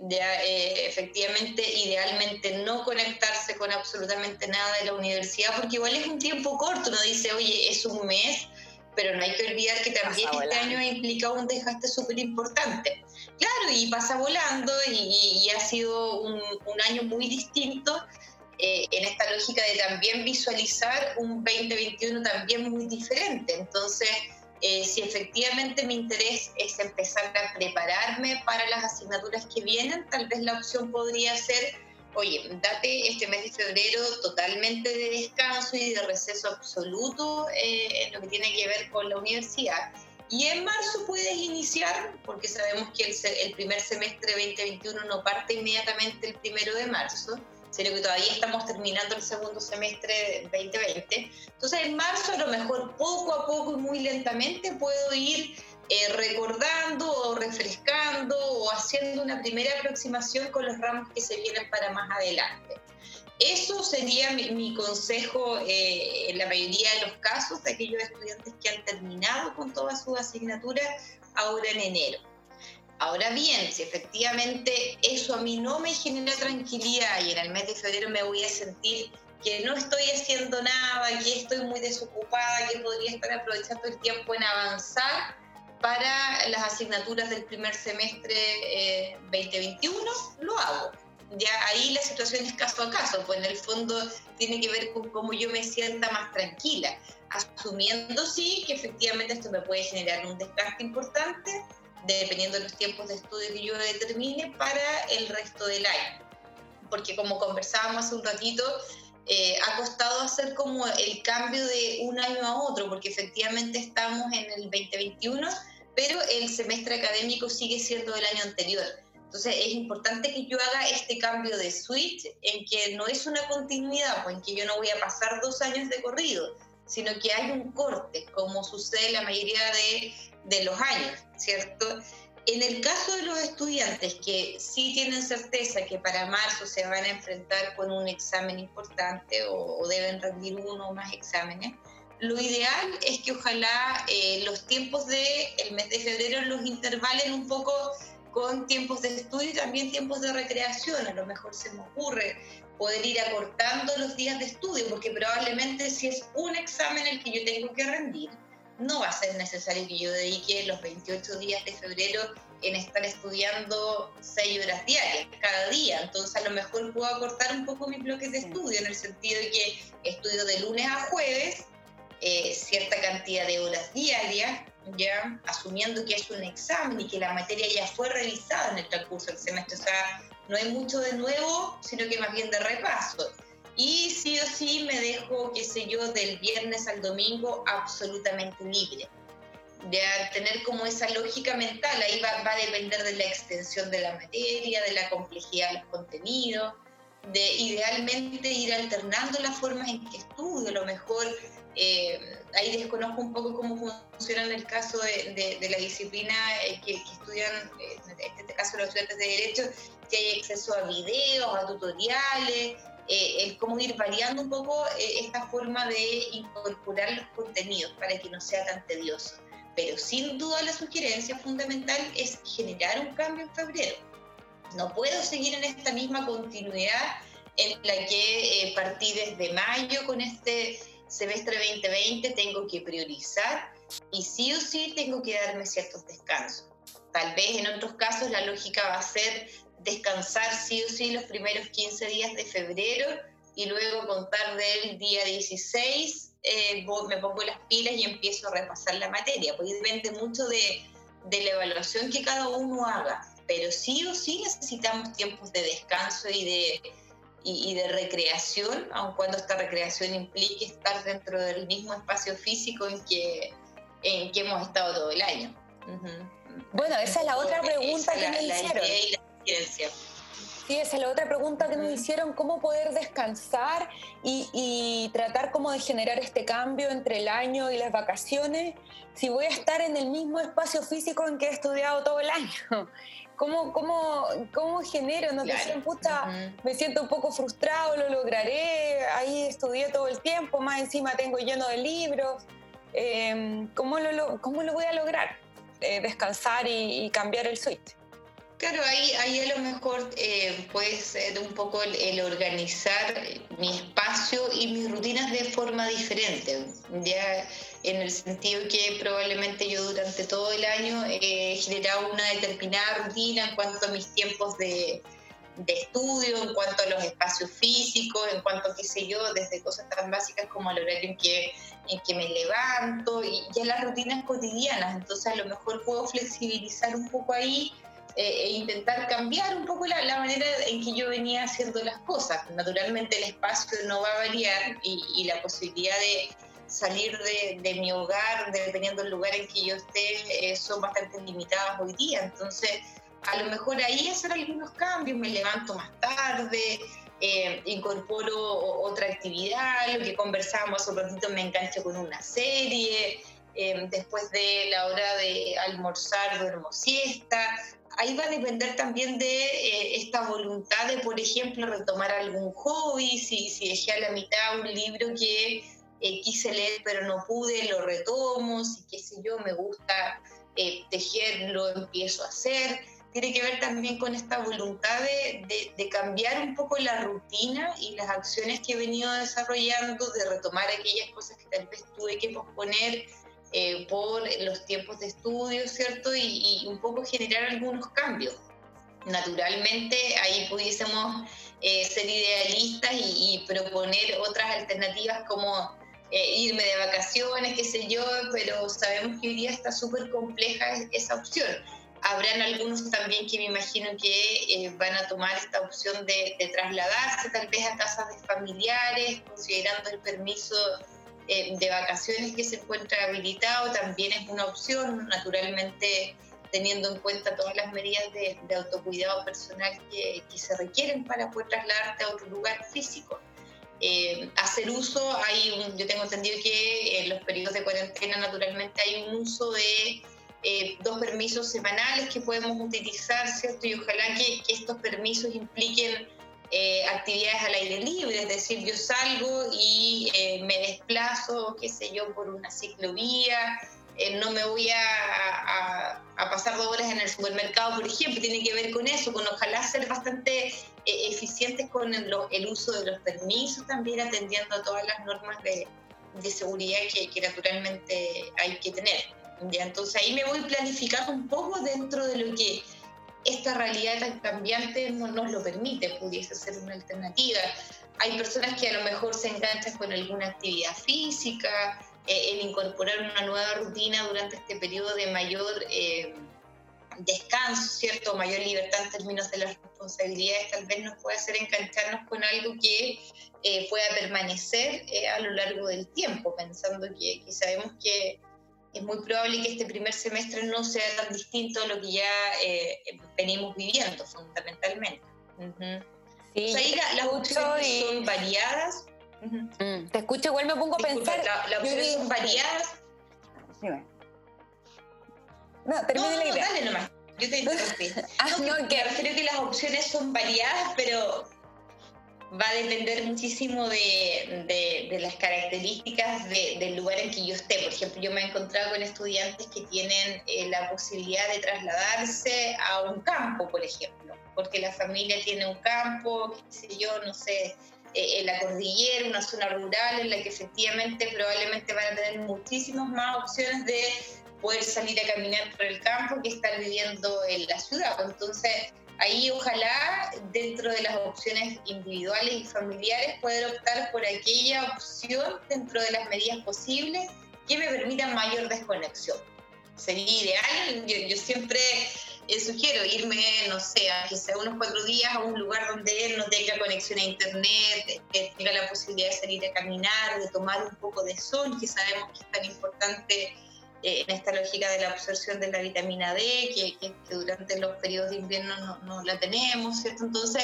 Ya, eh, efectivamente, idealmente no conectarse con absolutamente nada de la universidad, porque igual es un tiempo corto, uno dice, oye, es un mes, pero no hay que olvidar que también este año ha implicado un desgaste súper importante. Claro, y pasa volando y, ha sido un, un año muy distinto eh, en esta lógica de también visualizar un 2021 también muy diferente. Entonces, eh, si efectivamente mi interés es empezar a prepararme para las asignaturas que vienen, tal vez la opción podría ser, oye, date este mes de febrero totalmente de descanso y de receso absoluto eh, en lo que tiene que ver con la universidad. Y en marzo puedes iniciar, porque sabemos que el, el primer semestre 2021 no parte inmediatamente el primero de marzo, sino que todavía estamos terminando el segundo semestre 2020. Entonces, en marzo, a lo mejor poco a poco y muy lentamente puedo ir eh, recordando o refrescando o haciendo una primera aproximación con los ramos que se vienen para más adelante. Eso sería mi, consejo eh, en la mayoría de los casos de aquellos estudiantes que han terminado con todas sus asignaturas ahora en enero. Ahora bien, si efectivamente eso a mí no me genera tranquilidad y en el mes de febrero me voy a sentir que no estoy haciendo nada, que estoy muy desocupada, que podría estar aprovechando el tiempo en avanzar para las asignaturas del primer semestre 2021, eh, lo hago. Ya ahí la situación es caso a caso, pues en el fondo tiene que ver con cómo yo me sienta más tranquila, asumiendo sí que efectivamente esto me puede generar un desgaste importante, dependiendo de los tiempos de estudio que yo determine para el resto del año. Porque como conversábamos hace un ratito, eh, ha costado hacer como el cambio de un año a otro, porque efectivamente estamos en el 2021, pero el semestre académico sigue siendo del año anterior. Entonces es importante que yo haga este cambio de switch en que no es una continuidad, pues en que yo no voy a pasar dos años de corrido, sino que hay un corte, como sucede la mayoría de, de los años, ¿cierto? En el caso de los estudiantes que sí tienen certeza que para marzo se van a enfrentar con un examen importante o, deben rendir uno o más exámenes, lo ideal es que ojalá eh, los tiempos del el mes de febrero los intervalen un poco con tiempos de estudio y también tiempos de recreación. A lo mejor se me ocurre poder ir acortando los días de estudio, porque probablemente si es un examen el que yo tengo que rendir, no va a ser necesario que yo dedique los 28 días de febrero en estar estudiando 6 horas diarias cada día. Entonces a lo mejor puedo acortar un poco mis bloques de estudio en el sentido de que estudio de lunes a jueves eh, cierta cantidad de horas diarias, ya asumiendo que es un examen y que la materia ya fue revisada en el transcurso del semestre. O sea, no hay mucho de nuevo, sino que más bien de repaso. Y sí o sí me dejo, qué sé yo, del viernes al domingo absolutamente libre. De tener como esa lógica mental, ahí va, va a depender de la extensión de la materia, de la complejidad de los contenidos, de idealmente ir alternando las formas en que estudio, a lo mejor eh, ahí desconozco un poco cómo funciona en el caso de, de, la disciplina eh, que, estudian, eh, en este caso los estudiantes de Derecho, si hay acceso a videos, a tutoriales, el cómo ir variando un poco esta forma de incorporar los contenidos para que no sea tan tedioso. Pero sin duda la sugerencia fundamental es generar un cambio en febrero. No puedo seguir en esta misma continuidad en la que partí desde mayo con este semestre 2020 tengo que priorizar y sí o sí tengo que darme ciertos descansos. Tal vez en otros casos la lógica va a ser descansar sí o sí los primeros 15 días de febrero y luego contar del día 16 eh, me pongo las pilas y empiezo a repasar la materia. Pues depende mucho de, de la evaluación que cada uno haga, pero sí o sí necesitamos tiempos de descanso y de y, de recreación, aun cuando esta recreación implique estar dentro del mismo espacio físico en que, en que hemos estado todo el año. Bueno, esa es la otra pregunta que me hicieron. Sí, esa es la otra pregunta que nos hicieron, cómo poder descansar y, y, tratar como de generar este cambio entre el año y las vacaciones, si voy a estar en el mismo espacio físico en que he estudiado todo el año. ¿Cómo, cómo, cómo genero? ¿No claro. puta, me siento un poco frustrado, lo lograré, ahí estudié todo el tiempo, más encima tengo lleno de libros. Em, ¿cómo, lo, ¿Cómo lo voy a lograr? Eh, descansar y, cambiar el switch. Claro, ahí, ahí a lo mejor eh, puede ser un poco el, organizar mi espacio y mis rutinas de forma diferente. Ya en el sentido que probablemente yo durante todo el año he generado una determinada rutina en cuanto a mis tiempos de, de estudio, en cuanto a los espacios físicos, en cuanto a qué sé yo, desde cosas tan básicas como el horario en que, en que me levanto y ya las rutinas cotidianas. Entonces a lo mejor puedo flexibilizar un poco ahí eh, e intentar cambiar un poco la, la, manera en que yo venía haciendo las cosas. Naturalmente el espacio no va a variar y, y la posibilidad de salir de, de, mi hogar, dependiendo del lugar en que yo esté, eh, son bastante limitadas hoy día. Entonces, a lo mejor ahí hacer algunos cambios, me levanto más tarde, eh, incorporo otra actividad, lo que conversábamos hace un ratito, me engancho con una serie, eh, después de la hora de almorzar duermo siesta. Ahí va a depender también de esta voluntad de, por ejemplo, retomar algún hobby, si, si dejé a la mitad un libro que eh, quise leer pero no pude, lo retomo, si qué sé yo, me gusta eh, tejer, lo empiezo a hacer. Tiene que ver también con esta voluntad de, de, cambiar un poco la rutina y las acciones que he venido desarrollando, de retomar aquellas cosas que tal vez tuve que posponer eh, por los tiempos de estudio, ¿cierto? Y, un poco generar algunos cambios. Naturalmente ahí pudiésemos ser idealistas y, y, proponer otras alternativas como eh, irme de vacaciones, qué sé yo, pero sabemos que hoy día está súper compleja esa opción. Habrán algunos también que me imagino que eh, van a tomar esta opción de, trasladarse tal vez a casas de familiares, considerando el permiso eh, de vacaciones que se encuentra habilitado también es una opción, naturalmente teniendo en cuenta todas las medidas de, autocuidado personal que, se requieren para poder trasladarte a otro lugar físico. Eh, hacer uso, hay un, yo tengo entendido que en los periodos de cuarentena naturalmente hay un uso de eh, dos permisos semanales que podemos utilizar, ¿cierto? Y ojalá que, que estos permisos impliquen eh, actividades al aire libre, es decir, yo salgo y eh, me desplazo, qué sé yo, por una ciclovía, eh, no me voy a, pasar dos horas en el supermercado, por ejemplo, tiene que ver con eso, con ojalá ser bastante eficientes con el, uso de los permisos, también atendiendo a todas las normas de, seguridad que, que, naturalmente hay que tener. ¿ya? Entonces ahí me voy planificando un poco dentro de lo que esta realidad tan cambiante no nos lo permite, pudiese ser una alternativa. Hay personas que a lo mejor se enganchan con alguna actividad física, eh, el incorporar una nueva rutina durante este periodo de mayor eh, descanso, ¿cierto? Mayor libertad en términos de las responsabilidades, tal vez nos puede hacer engancharnos con algo que eh, pueda permanecer a lo largo del tiempo, pensando que sabemos que es muy probable que este primer semestre no sea tan distinto a lo que ya eh, venimos viviendo fundamentalmente. sí, ahí las opciones son variadas. Mm, te escucho, igual me pongo a pensar. Las opciones son variadas. No, termine la idea. dale nomás. Yo te interrumpí. ah, no, que... Creo que las opciones son variadas, pero va a depender muchísimo de, de, las características del lugar en que yo esté. Por ejemplo, yo me he encontrado con estudiantes que tienen eh, la posibilidad de trasladarse a un campo, por ejemplo, porque la familia tiene un campo, qué sé yo, no sé, eh, en la cordillera, una zona rural en la que efectivamente probablemente van a tener muchísimas más opciones de poder salir a caminar por el campo que estar viviendo en la ciudad. Entonces, ahí ojalá dentro de las opciones individuales y familiares poder optar por aquella opción dentro de las medidas posibles que me permitan mayor desconexión. Sería ideal, yo, siempre eh, sugiero irme, no sé, que sea unos cuatro días a un lugar donde no tenga conexión a internet, que tenga la posibilidad de salir a caminar, de tomar un poco de sol, que sabemos que es tan importante eh, en esta lógica de la absorción de la vitamina D, que, durante los periodos de invierno no, la tenemos, ¿cierto? Entonces,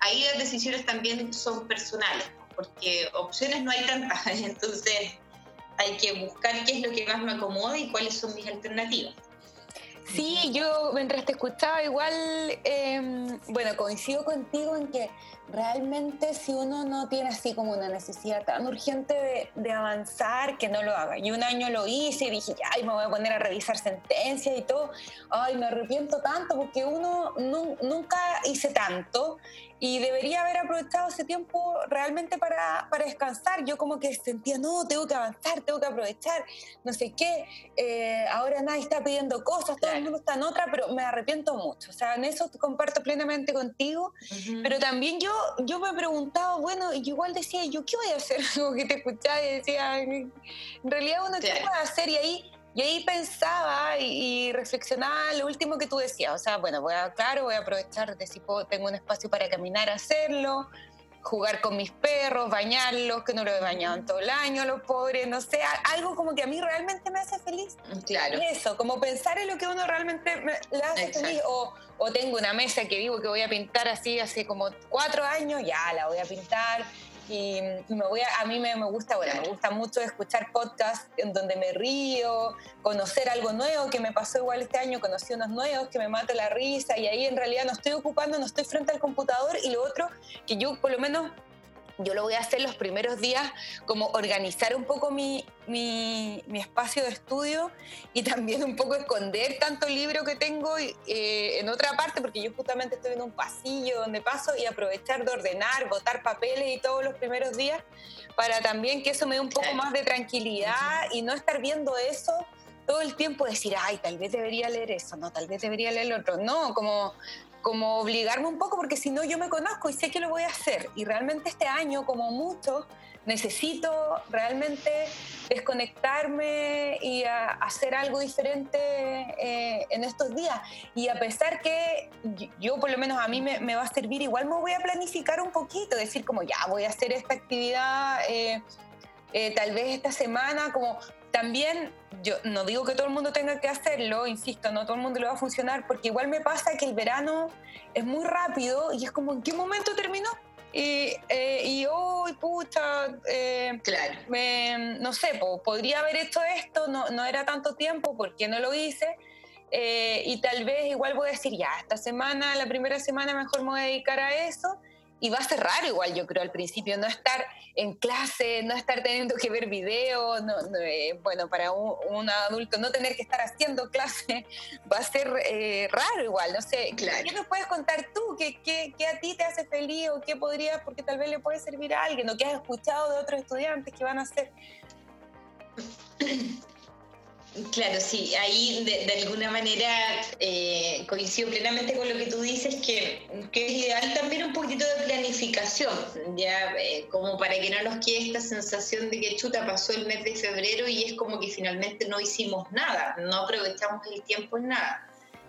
ahí las decisiones también son personales, porque opciones no hay tantas, entonces hay que buscar qué es lo que más me acomoda y cuáles son mis alternativas. Sí, yo mientras te escuchaba igual, em, bueno, coincido contigo en que realmente si uno no tiene así como una necesidad tan urgente de, avanzar, que no lo haga. Y un año lo hice y dije, ay, me voy a poner a revisar sentencias y todo. Ay, me arrepiento tanto porque uno nunca hice tanto y debería haber aprovechado ese tiempo realmente para, para, descansar. Yo como que sentía, no, tengo que avanzar, tengo que aprovechar, no sé qué. Eh, ahora nadie está pidiendo cosas, todo el mundo está en otra, pero me arrepiento mucho. O sea, en eso comparto plenamente contigo. Pero también yo, yo me he preguntado, bueno, igual decía, ¿yo qué voy a hacer? Como que te escuchaba y decía, en realidad uno qué puede hacer y ahí y ahí pensaba y, reflexionaba lo último que tú decías. O sea, bueno, voy a, claro, voy a aprovechar de si puedo, tengo un espacio para caminar, hacerlo, jugar con mis perros, bañarlos, que no lo he bañado en todo el año, los pobres, no sé, algo como que a mí realmente me hace feliz. Mm, claro. Eso, como pensar en lo que uno realmente me, le hace feliz. O, o tengo una mesa que digo que voy a pintar así hace como cuatro años, ya la voy a pintar y, me voy a, a mí me, me, gusta, bueno, me gusta mucho escuchar podcasts en donde me río, conocer algo nuevo que me pasó igual este año, conocí unos nuevos que me mata la risa y ahí en realidad no estoy ocupando, no estoy frente al computador y lo otro que yo por lo menos yo lo voy a hacer los primeros días, como organizar un poco mi, mi, espacio de estudio y también un poco esconder tanto libro que tengo eh, en otra parte, porque yo justamente estoy en un pasillo donde paso y aprovechar de ordenar, botar papeles y todos los primeros días, para también que eso me dé un poco más de tranquilidad y no estar viendo eso todo el tiempo decir, ay, tal vez debería leer eso, no, tal vez debería leer el otro. No, como como obligarme un poco, porque si no yo me conozco y sé que lo voy a hacer. Y realmente este año, como mucho, necesito realmente desconectarme y hacer algo diferente eh, en estos días. Y a pesar que yo, por lo menos a mí me, va a servir, igual me voy a planificar un poquito, decir como ya voy a hacer esta actividad. Eh, eh, tal vez esta semana, como también, yo no digo que todo el mundo tenga que hacerlo, insisto, no todo el mundo le va a funcionar, porque igual me pasa que el verano es muy rápido y es como, ¿en qué momento terminó? Y, eh, hoy, pucha, eh, claro. no sé, podría haber hecho esto, no, no era tanto tiempo, ¿por qué no lo hice? Eh, y tal vez igual voy a decir, ya, esta semana, la primera semana mejor me voy a dedicar a eso. Y va a ser raro igual, yo creo, al principio, no estar en clase, no estar teniendo que ver videos, no, eh, bueno, para un, adulto no tener que estar haciendo clase va a ser eh, raro igual, no sé. ¿Qué nos puedes contar tú? ¿Qué, ¿Qué, qué, a ti te hace feliz o qué podrías, porque tal vez le puede servir a alguien o qué has escuchado de otros estudiantes que van a hacer? Claro, sí, ahí de, alguna manera eh, coincido plenamente con lo que tú dices, que, que, es ideal también un poquito de planificación, ya eh, como para que no nos quede esta sensación de que chuta pasó el mes de febrero y es como que finalmente no hicimos nada, no aprovechamos el tiempo en nada.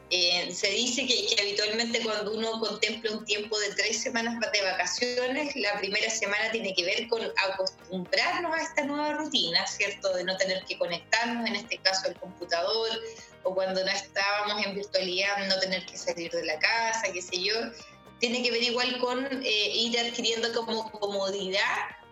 Eh, se dice que, habitualmente cuando uno contempla un tiempo de tres semanas de vacaciones, la primera semana tiene que ver con acostumbrarnos a esta nueva rutina, ¿cierto? De no tener que conectarnos, en este caso al computador, o cuando no estábamos en virtualidad, no tener que salir de la casa, qué sé yo. Tiene que ver igual con eh, ir adquiriendo como comodidad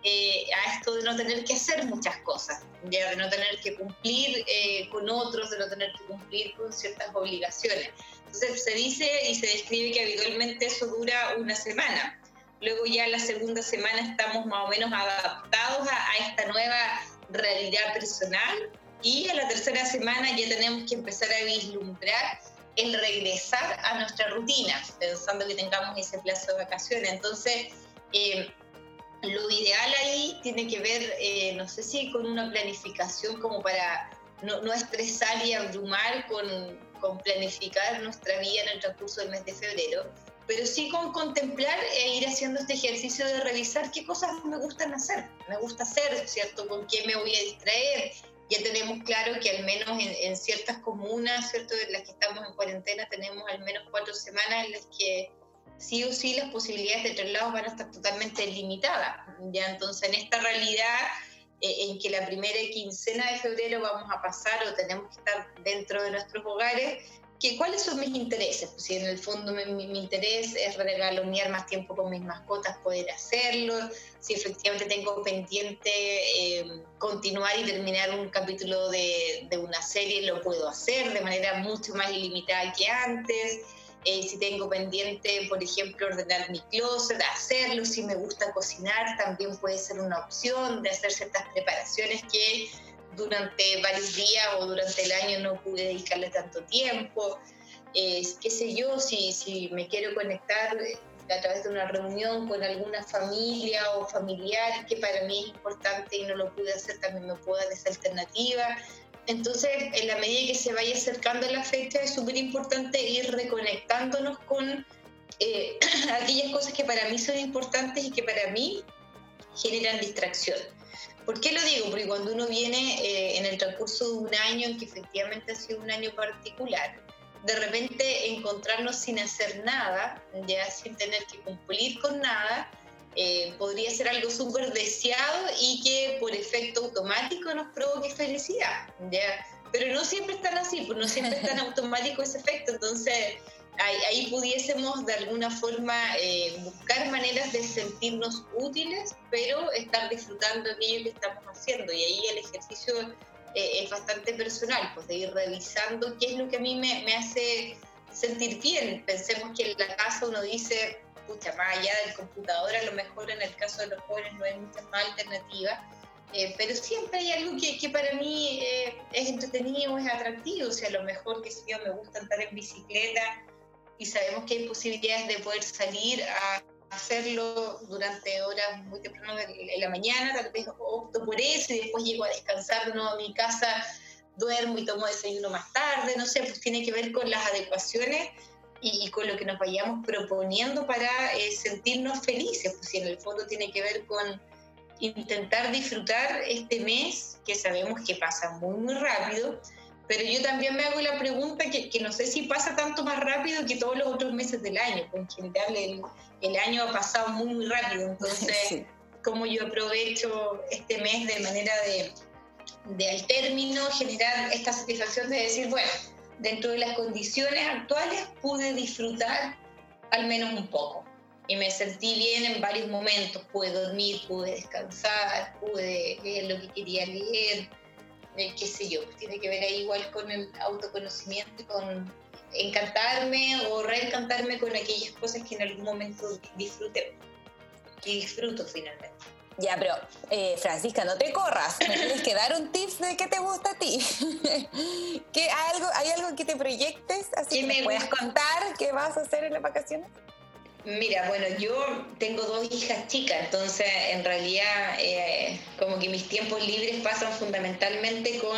eh, a esto de no tener que hacer muchas cosas, ya de no tener que cumplir eh, con otros, de no tener que cumplir con ciertas obligaciones. Entonces se dice y se describe que habitualmente eso dura una semana. Luego ya la segunda semana estamos más o menos adaptados a, a esta nueva realidad personal y a la tercera semana ya tenemos que empezar a vislumbrar el regresar a nuestra rutina, pensando que tengamos ese plazo de vacaciones. Entonces, eh, lo ideal ahí tiene que ver, eh, no sé si con una planificación como para no, estresar y abrumar con, con, planificar nuestra vida en el transcurso del mes de febrero, pero sí con contemplar e ir haciendo este ejercicio de revisar qué cosas me gustan hacer, me gusta hacer, ¿cierto? ¿Con qué me voy a distraer? Ya tenemos claro que al menos en, en ciertas comunas, ¿cierto? En las que estamos en cuarentena tenemos al menos cuatro semanas en las que sí o sí las posibilidades de traslados van a estar totalmente limitadas. Ya entonces en esta realidad eh, en que la primera quincena de febrero vamos a pasar o tenemos que estar dentro de nuestros hogares, que, ¿cuáles son mis intereses? Pues si en el fondo mi, mi, interés es regalonear más tiempo con mis mascotas, poder hacerlo, si efectivamente tengo pendiente eh, continuar y terminar un capítulo de, de una serie, lo puedo hacer de manera mucho más ilimitada que antes eh, si tengo pendiente, por ejemplo, ordenar mi closet, hacerlo, si me gusta cocinar, también puede ser una opción de hacer ciertas preparaciones que durante varios días o durante el año no pude dedicarle tanto tiempo. Eh, qué sé yo, si, si me quiero conectar eh, a través de una reunión con alguna familia o familiar que para mí es importante y no lo pude hacer, también me puedo dar esa alternativa. Entonces, en la medida que se vaya acercando la fecha, es súper importante ir reconectándonos con eh, aquellas cosas que para mí son importantes y que para mí generan distracción. ¿Por qué lo digo? Porque cuando uno viene eh, en el transcurso de un año, que efectivamente ha sido un año particular, de repente encontrarnos sin hacer nada, ya sin tener que cumplir con nada, eh, podría ser algo súper deseado y que por efecto automático nos provoque felicidad, ¿ya? Pero no siempre están así, pues no siempre es tan automático ese efecto, entonces ahí, pudiésemos de alguna forma eh, buscar maneras de sentirnos útiles, pero estar disfrutando aquello que estamos haciendo y ahí el ejercicio eh, es bastante personal, pues de ir revisando qué es lo que a mí me, me hace sentir bien. Pensemos que en la casa uno dice, pucha, más allá del computador, a lo mejor en el caso de los jóvenes no hay muchas más alternativas, eh, pero siempre hay algo que, que para mí eh, es entretenido, es atractivo, o sea, a lo mejor que si yo me gusta andar en bicicleta y sabemos que hay posibilidades de poder salir a hacerlo durante horas muy temprano de la mañana, tal vez opto por eso y después llego a descansar de a mi casa, duermo y tomo desayuno más tarde, no sé, pues tiene que ver con las adecuaciones y, con lo que nos vayamos proponiendo para eh, sentirnos felices, pues si en el fondo tiene que ver con intentar disfrutar este mes que sabemos que pasa muy, muy rápido, pero yo también me hago la pregunta que, que no sé si pasa tanto más rápido que todos los otros meses del año, porque en general el, el año ha pasado muy, muy rápido, entonces... cómo yo aprovecho este mes de manera de, de al término generar esta satisfacción de decir, bueno, dentro de las condiciones actuales pude disfrutar al menos un poco. Y me sentí bien en varios momentos. Pude dormir, pude descansar, pude leer lo que quería leer, eh, qué sé yo. Tiene que ver ahí igual con el autoconocimiento con encantarme o reencantarme con aquellas cosas que en algún momento disfruté y disfruto finalmente. Ya, pero eh, Francisca, no te corras. Me tienes que dar un tip de qué te gusta a ti. ¿Qué, hay, algo, ¿Hay algo que te proyectes? Así que me puedas contar qué vas a hacer en las vacaciones. Mira, bueno, yo tengo dos hijas chicas, entonces en realidad eh, como que mis tiempos libres pasan fundamentalmente con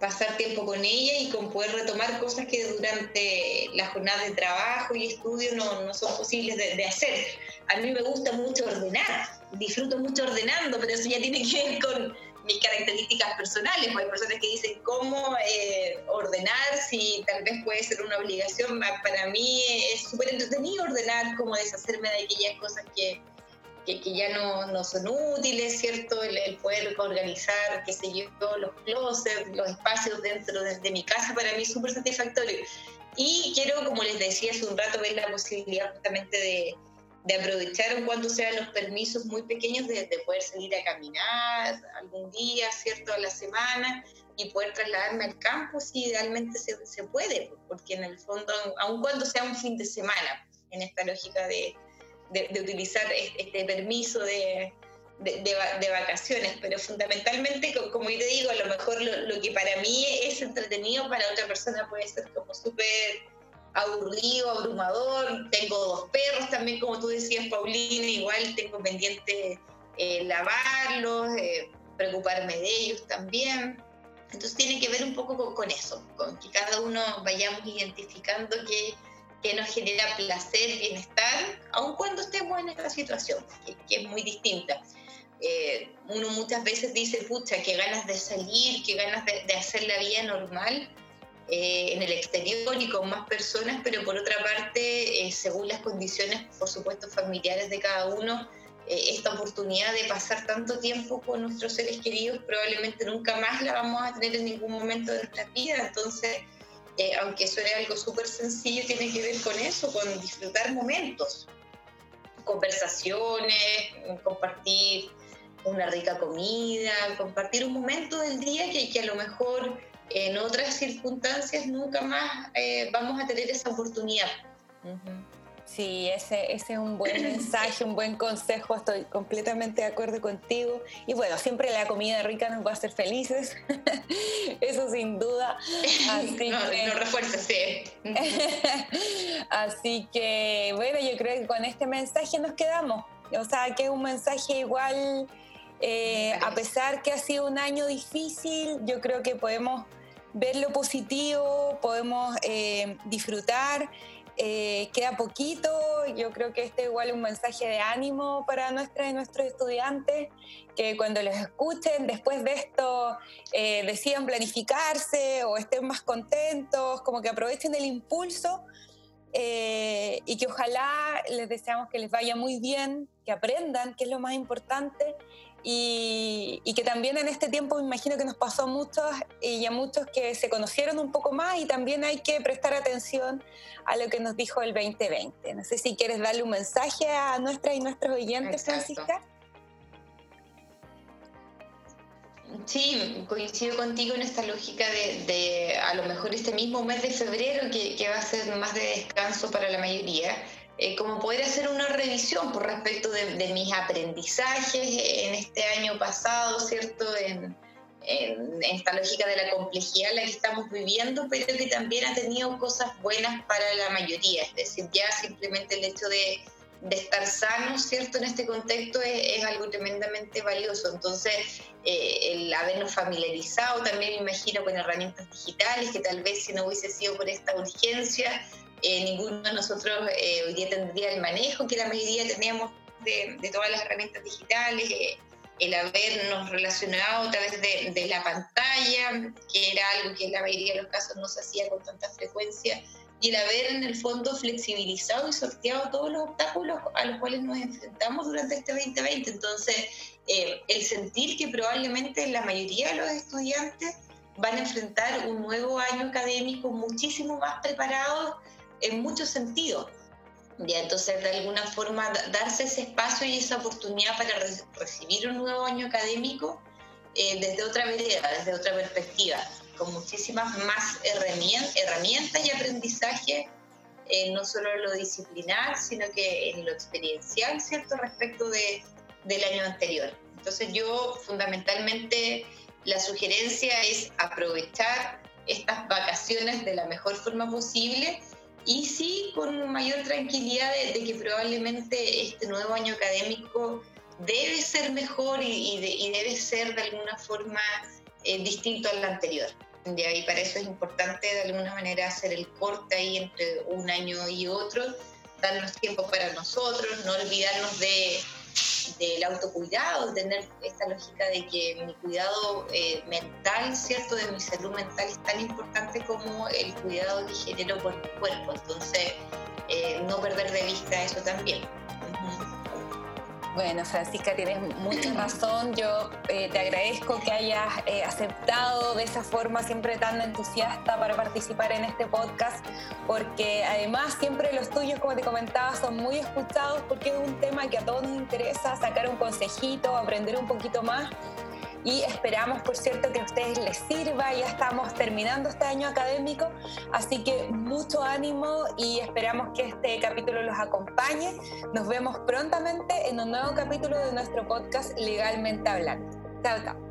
pasar tiempo con ella y con poder retomar cosas que durante la jornada de trabajo y estudio no, no son posibles de, hacer. A mí me gusta mucho ordenar, disfruto mucho ordenando, pero eso ya tiene que ver con mis características personales. Pues hay personas que dicen cómo eh, ordenar si tal vez puede ser una obligación. Para mí es súper entretenido ordenar, como deshacerme de aquellas cosas que, que, ya no, no, son útiles, ¿cierto? El, poder organizar, qué sé yo, los closets, los espacios dentro de, mi casa, para mí es súper satisfactorio. Y quiero, como les decía hace un rato, ver la posibilidad justamente de, de aprovechar en cuanto sean los permisos muy pequeños de, poder salir a caminar algún día, ¿cierto?, a la semana y poder trasladarme al campo si idealmente se, se puede, porque en el fondo, aun cuando sea un fin de semana, en esta lógica de, de, utilizar este permiso de, de, vacaciones, pero fundamentalmente, como yo te digo, a lo mejor lo, que para mí es entretenido, para otra persona puede ser como súper aburrido, abrumador. Tengo dos perros también, como tú decías, Paulina, igual tengo pendiente eh, lavarlos, eh, preocuparme de ellos también. Entonces tiene que ver un poco con, con eso, con que cada uno vayamos identificando que que nos genera placer, bienestar, aun cuando estemos en esta situación, que, es muy distinta. Eh, uno muchas veces dice, pucha, qué ganas de salir, qué ganas de, hacer la vida normal eh, en el exterior y con más personas, pero por otra parte, eh, según las condiciones, por supuesto, familiares de cada uno, esta oportunidad de pasar tanto tiempo con nuestros seres queridos probablemente nunca más la vamos a tener en ningún momento de nuestra vida. Entonces, eh, aunque suene algo súper sencillo, tiene que ver con eso, con disfrutar momentos, conversaciones, compartir una rica comida, compartir un momento del día que, que a lo mejor en otras circunstancias nunca más eh, vamos a tener esa oportunidad. Sí, ese, ese es un buen mensaje, un buen consejo, estoy completamente de acuerdo contigo. Y bueno, siempre la comida rica nos va a hacer felices, eso sin duda. Así no, que... refuerza, sí. Así que bueno, yo creo que con este mensaje nos quedamos. O sea, que es un mensaje igual, eh, a pesar que ha sido un año difícil, yo creo que podemos ver lo positivo, podemos eh, disfrutar eh, queda poquito, yo creo que este es igual un mensaje de ánimo para nuestras y nuestros estudiantes, que cuando los escuchen después de esto eh, decidan planificarse o estén más contentos, como que aprovechen el impulso y que ojalá les deseamos que les vaya muy bien, que aprendan, que es lo más importante, y, que también en este tiempo me imagino que nos pasó a muchos y a muchos que se conocieron un poco más y también hay que prestar atención a lo que nos dijo el 2020. No sé si quieres darle un mensaje a nuestras y nuestros oyentes, Francisca. Sí, coincido contigo en esta lógica de, a lo mejor este mismo mes de febrero, que, que va a ser más de descanso para la mayoría, eh, como poder hacer una revisión por respecto de, mis aprendizajes en este año pasado, ¿cierto? En, esta lógica de la complejidad en la que estamos viviendo, pero que también ha tenido cosas buenas para la mayoría. Es decir, ya simplemente el hecho de, estar sanos, ¿cierto? En este contexto es, algo tremendamente valioso. Entonces, eh, el habernos familiarizado también, me imagino, con herramientas digitales, que tal vez si no hubiese sido por esta urgencia, eh, ninguno de nosotros eh, hoy día tendría el manejo que la mayoría teníamos de, todas las herramientas digitales, eh, el habernos relacionado a través de, de, la pantalla, que era algo que en la mayoría de los casos no se hacía con tanta frecuencia, y el haber en el fondo flexibilizado y sorteado todos los obstáculos a los cuales nos enfrentamos durante este 2020. Entonces, eh, el sentir que probablemente la mayoría de los estudiantes van a enfrentar un nuevo año académico muchísimo más preparados en muchos sentidos. Ya, entonces, de alguna forma, darse ese espacio y esa oportunidad para recibir un nuevo año académico eh, desde otra vereda, desde otra perspectiva con muchísimas más herramientas y aprendizaje, eh, no solo en lo disciplinar, sino que en lo experiencial, ¿cierto?, respecto de, del año anterior. Entonces yo fundamentalmente la sugerencia es aprovechar estas vacaciones de la mejor forma posible y sí con mayor tranquilidad de, que probablemente este nuevo año académico debe ser mejor y, debe ser de alguna forma eh, distinto al anterior. Y para eso es importante de alguna manera hacer el corte ahí entre un año y otro, darnos tiempo para nosotros, no olvidarnos de, del autocuidado, tener esta lógica de que mi cuidado eh, mental, ¿cierto? De mi salud mental es tan importante como el cuidado que genero por mi cuerpo. Entonces, eh, no perder de vista eso también. Bueno, Francisca, tienes mucha razón. Yo eh, te agradezco que hayas eh, aceptado de esa forma siempre tan entusiasta para participar en este podcast, porque además siempre los tuyos, como te comentaba, son muy escuchados porque es un tema que a todos nos interesa, sacar un consejito, aprender un poquito más y esperamos, por cierto, que a ustedes les sirva. Ya estamos terminando este año académico, así que mucho ánimo y esperamos que este capítulo los acompañe. Nos vemos prontamente en un nuevo capítulo de nuestro podcast Legalmente Hablando. Chao, chao.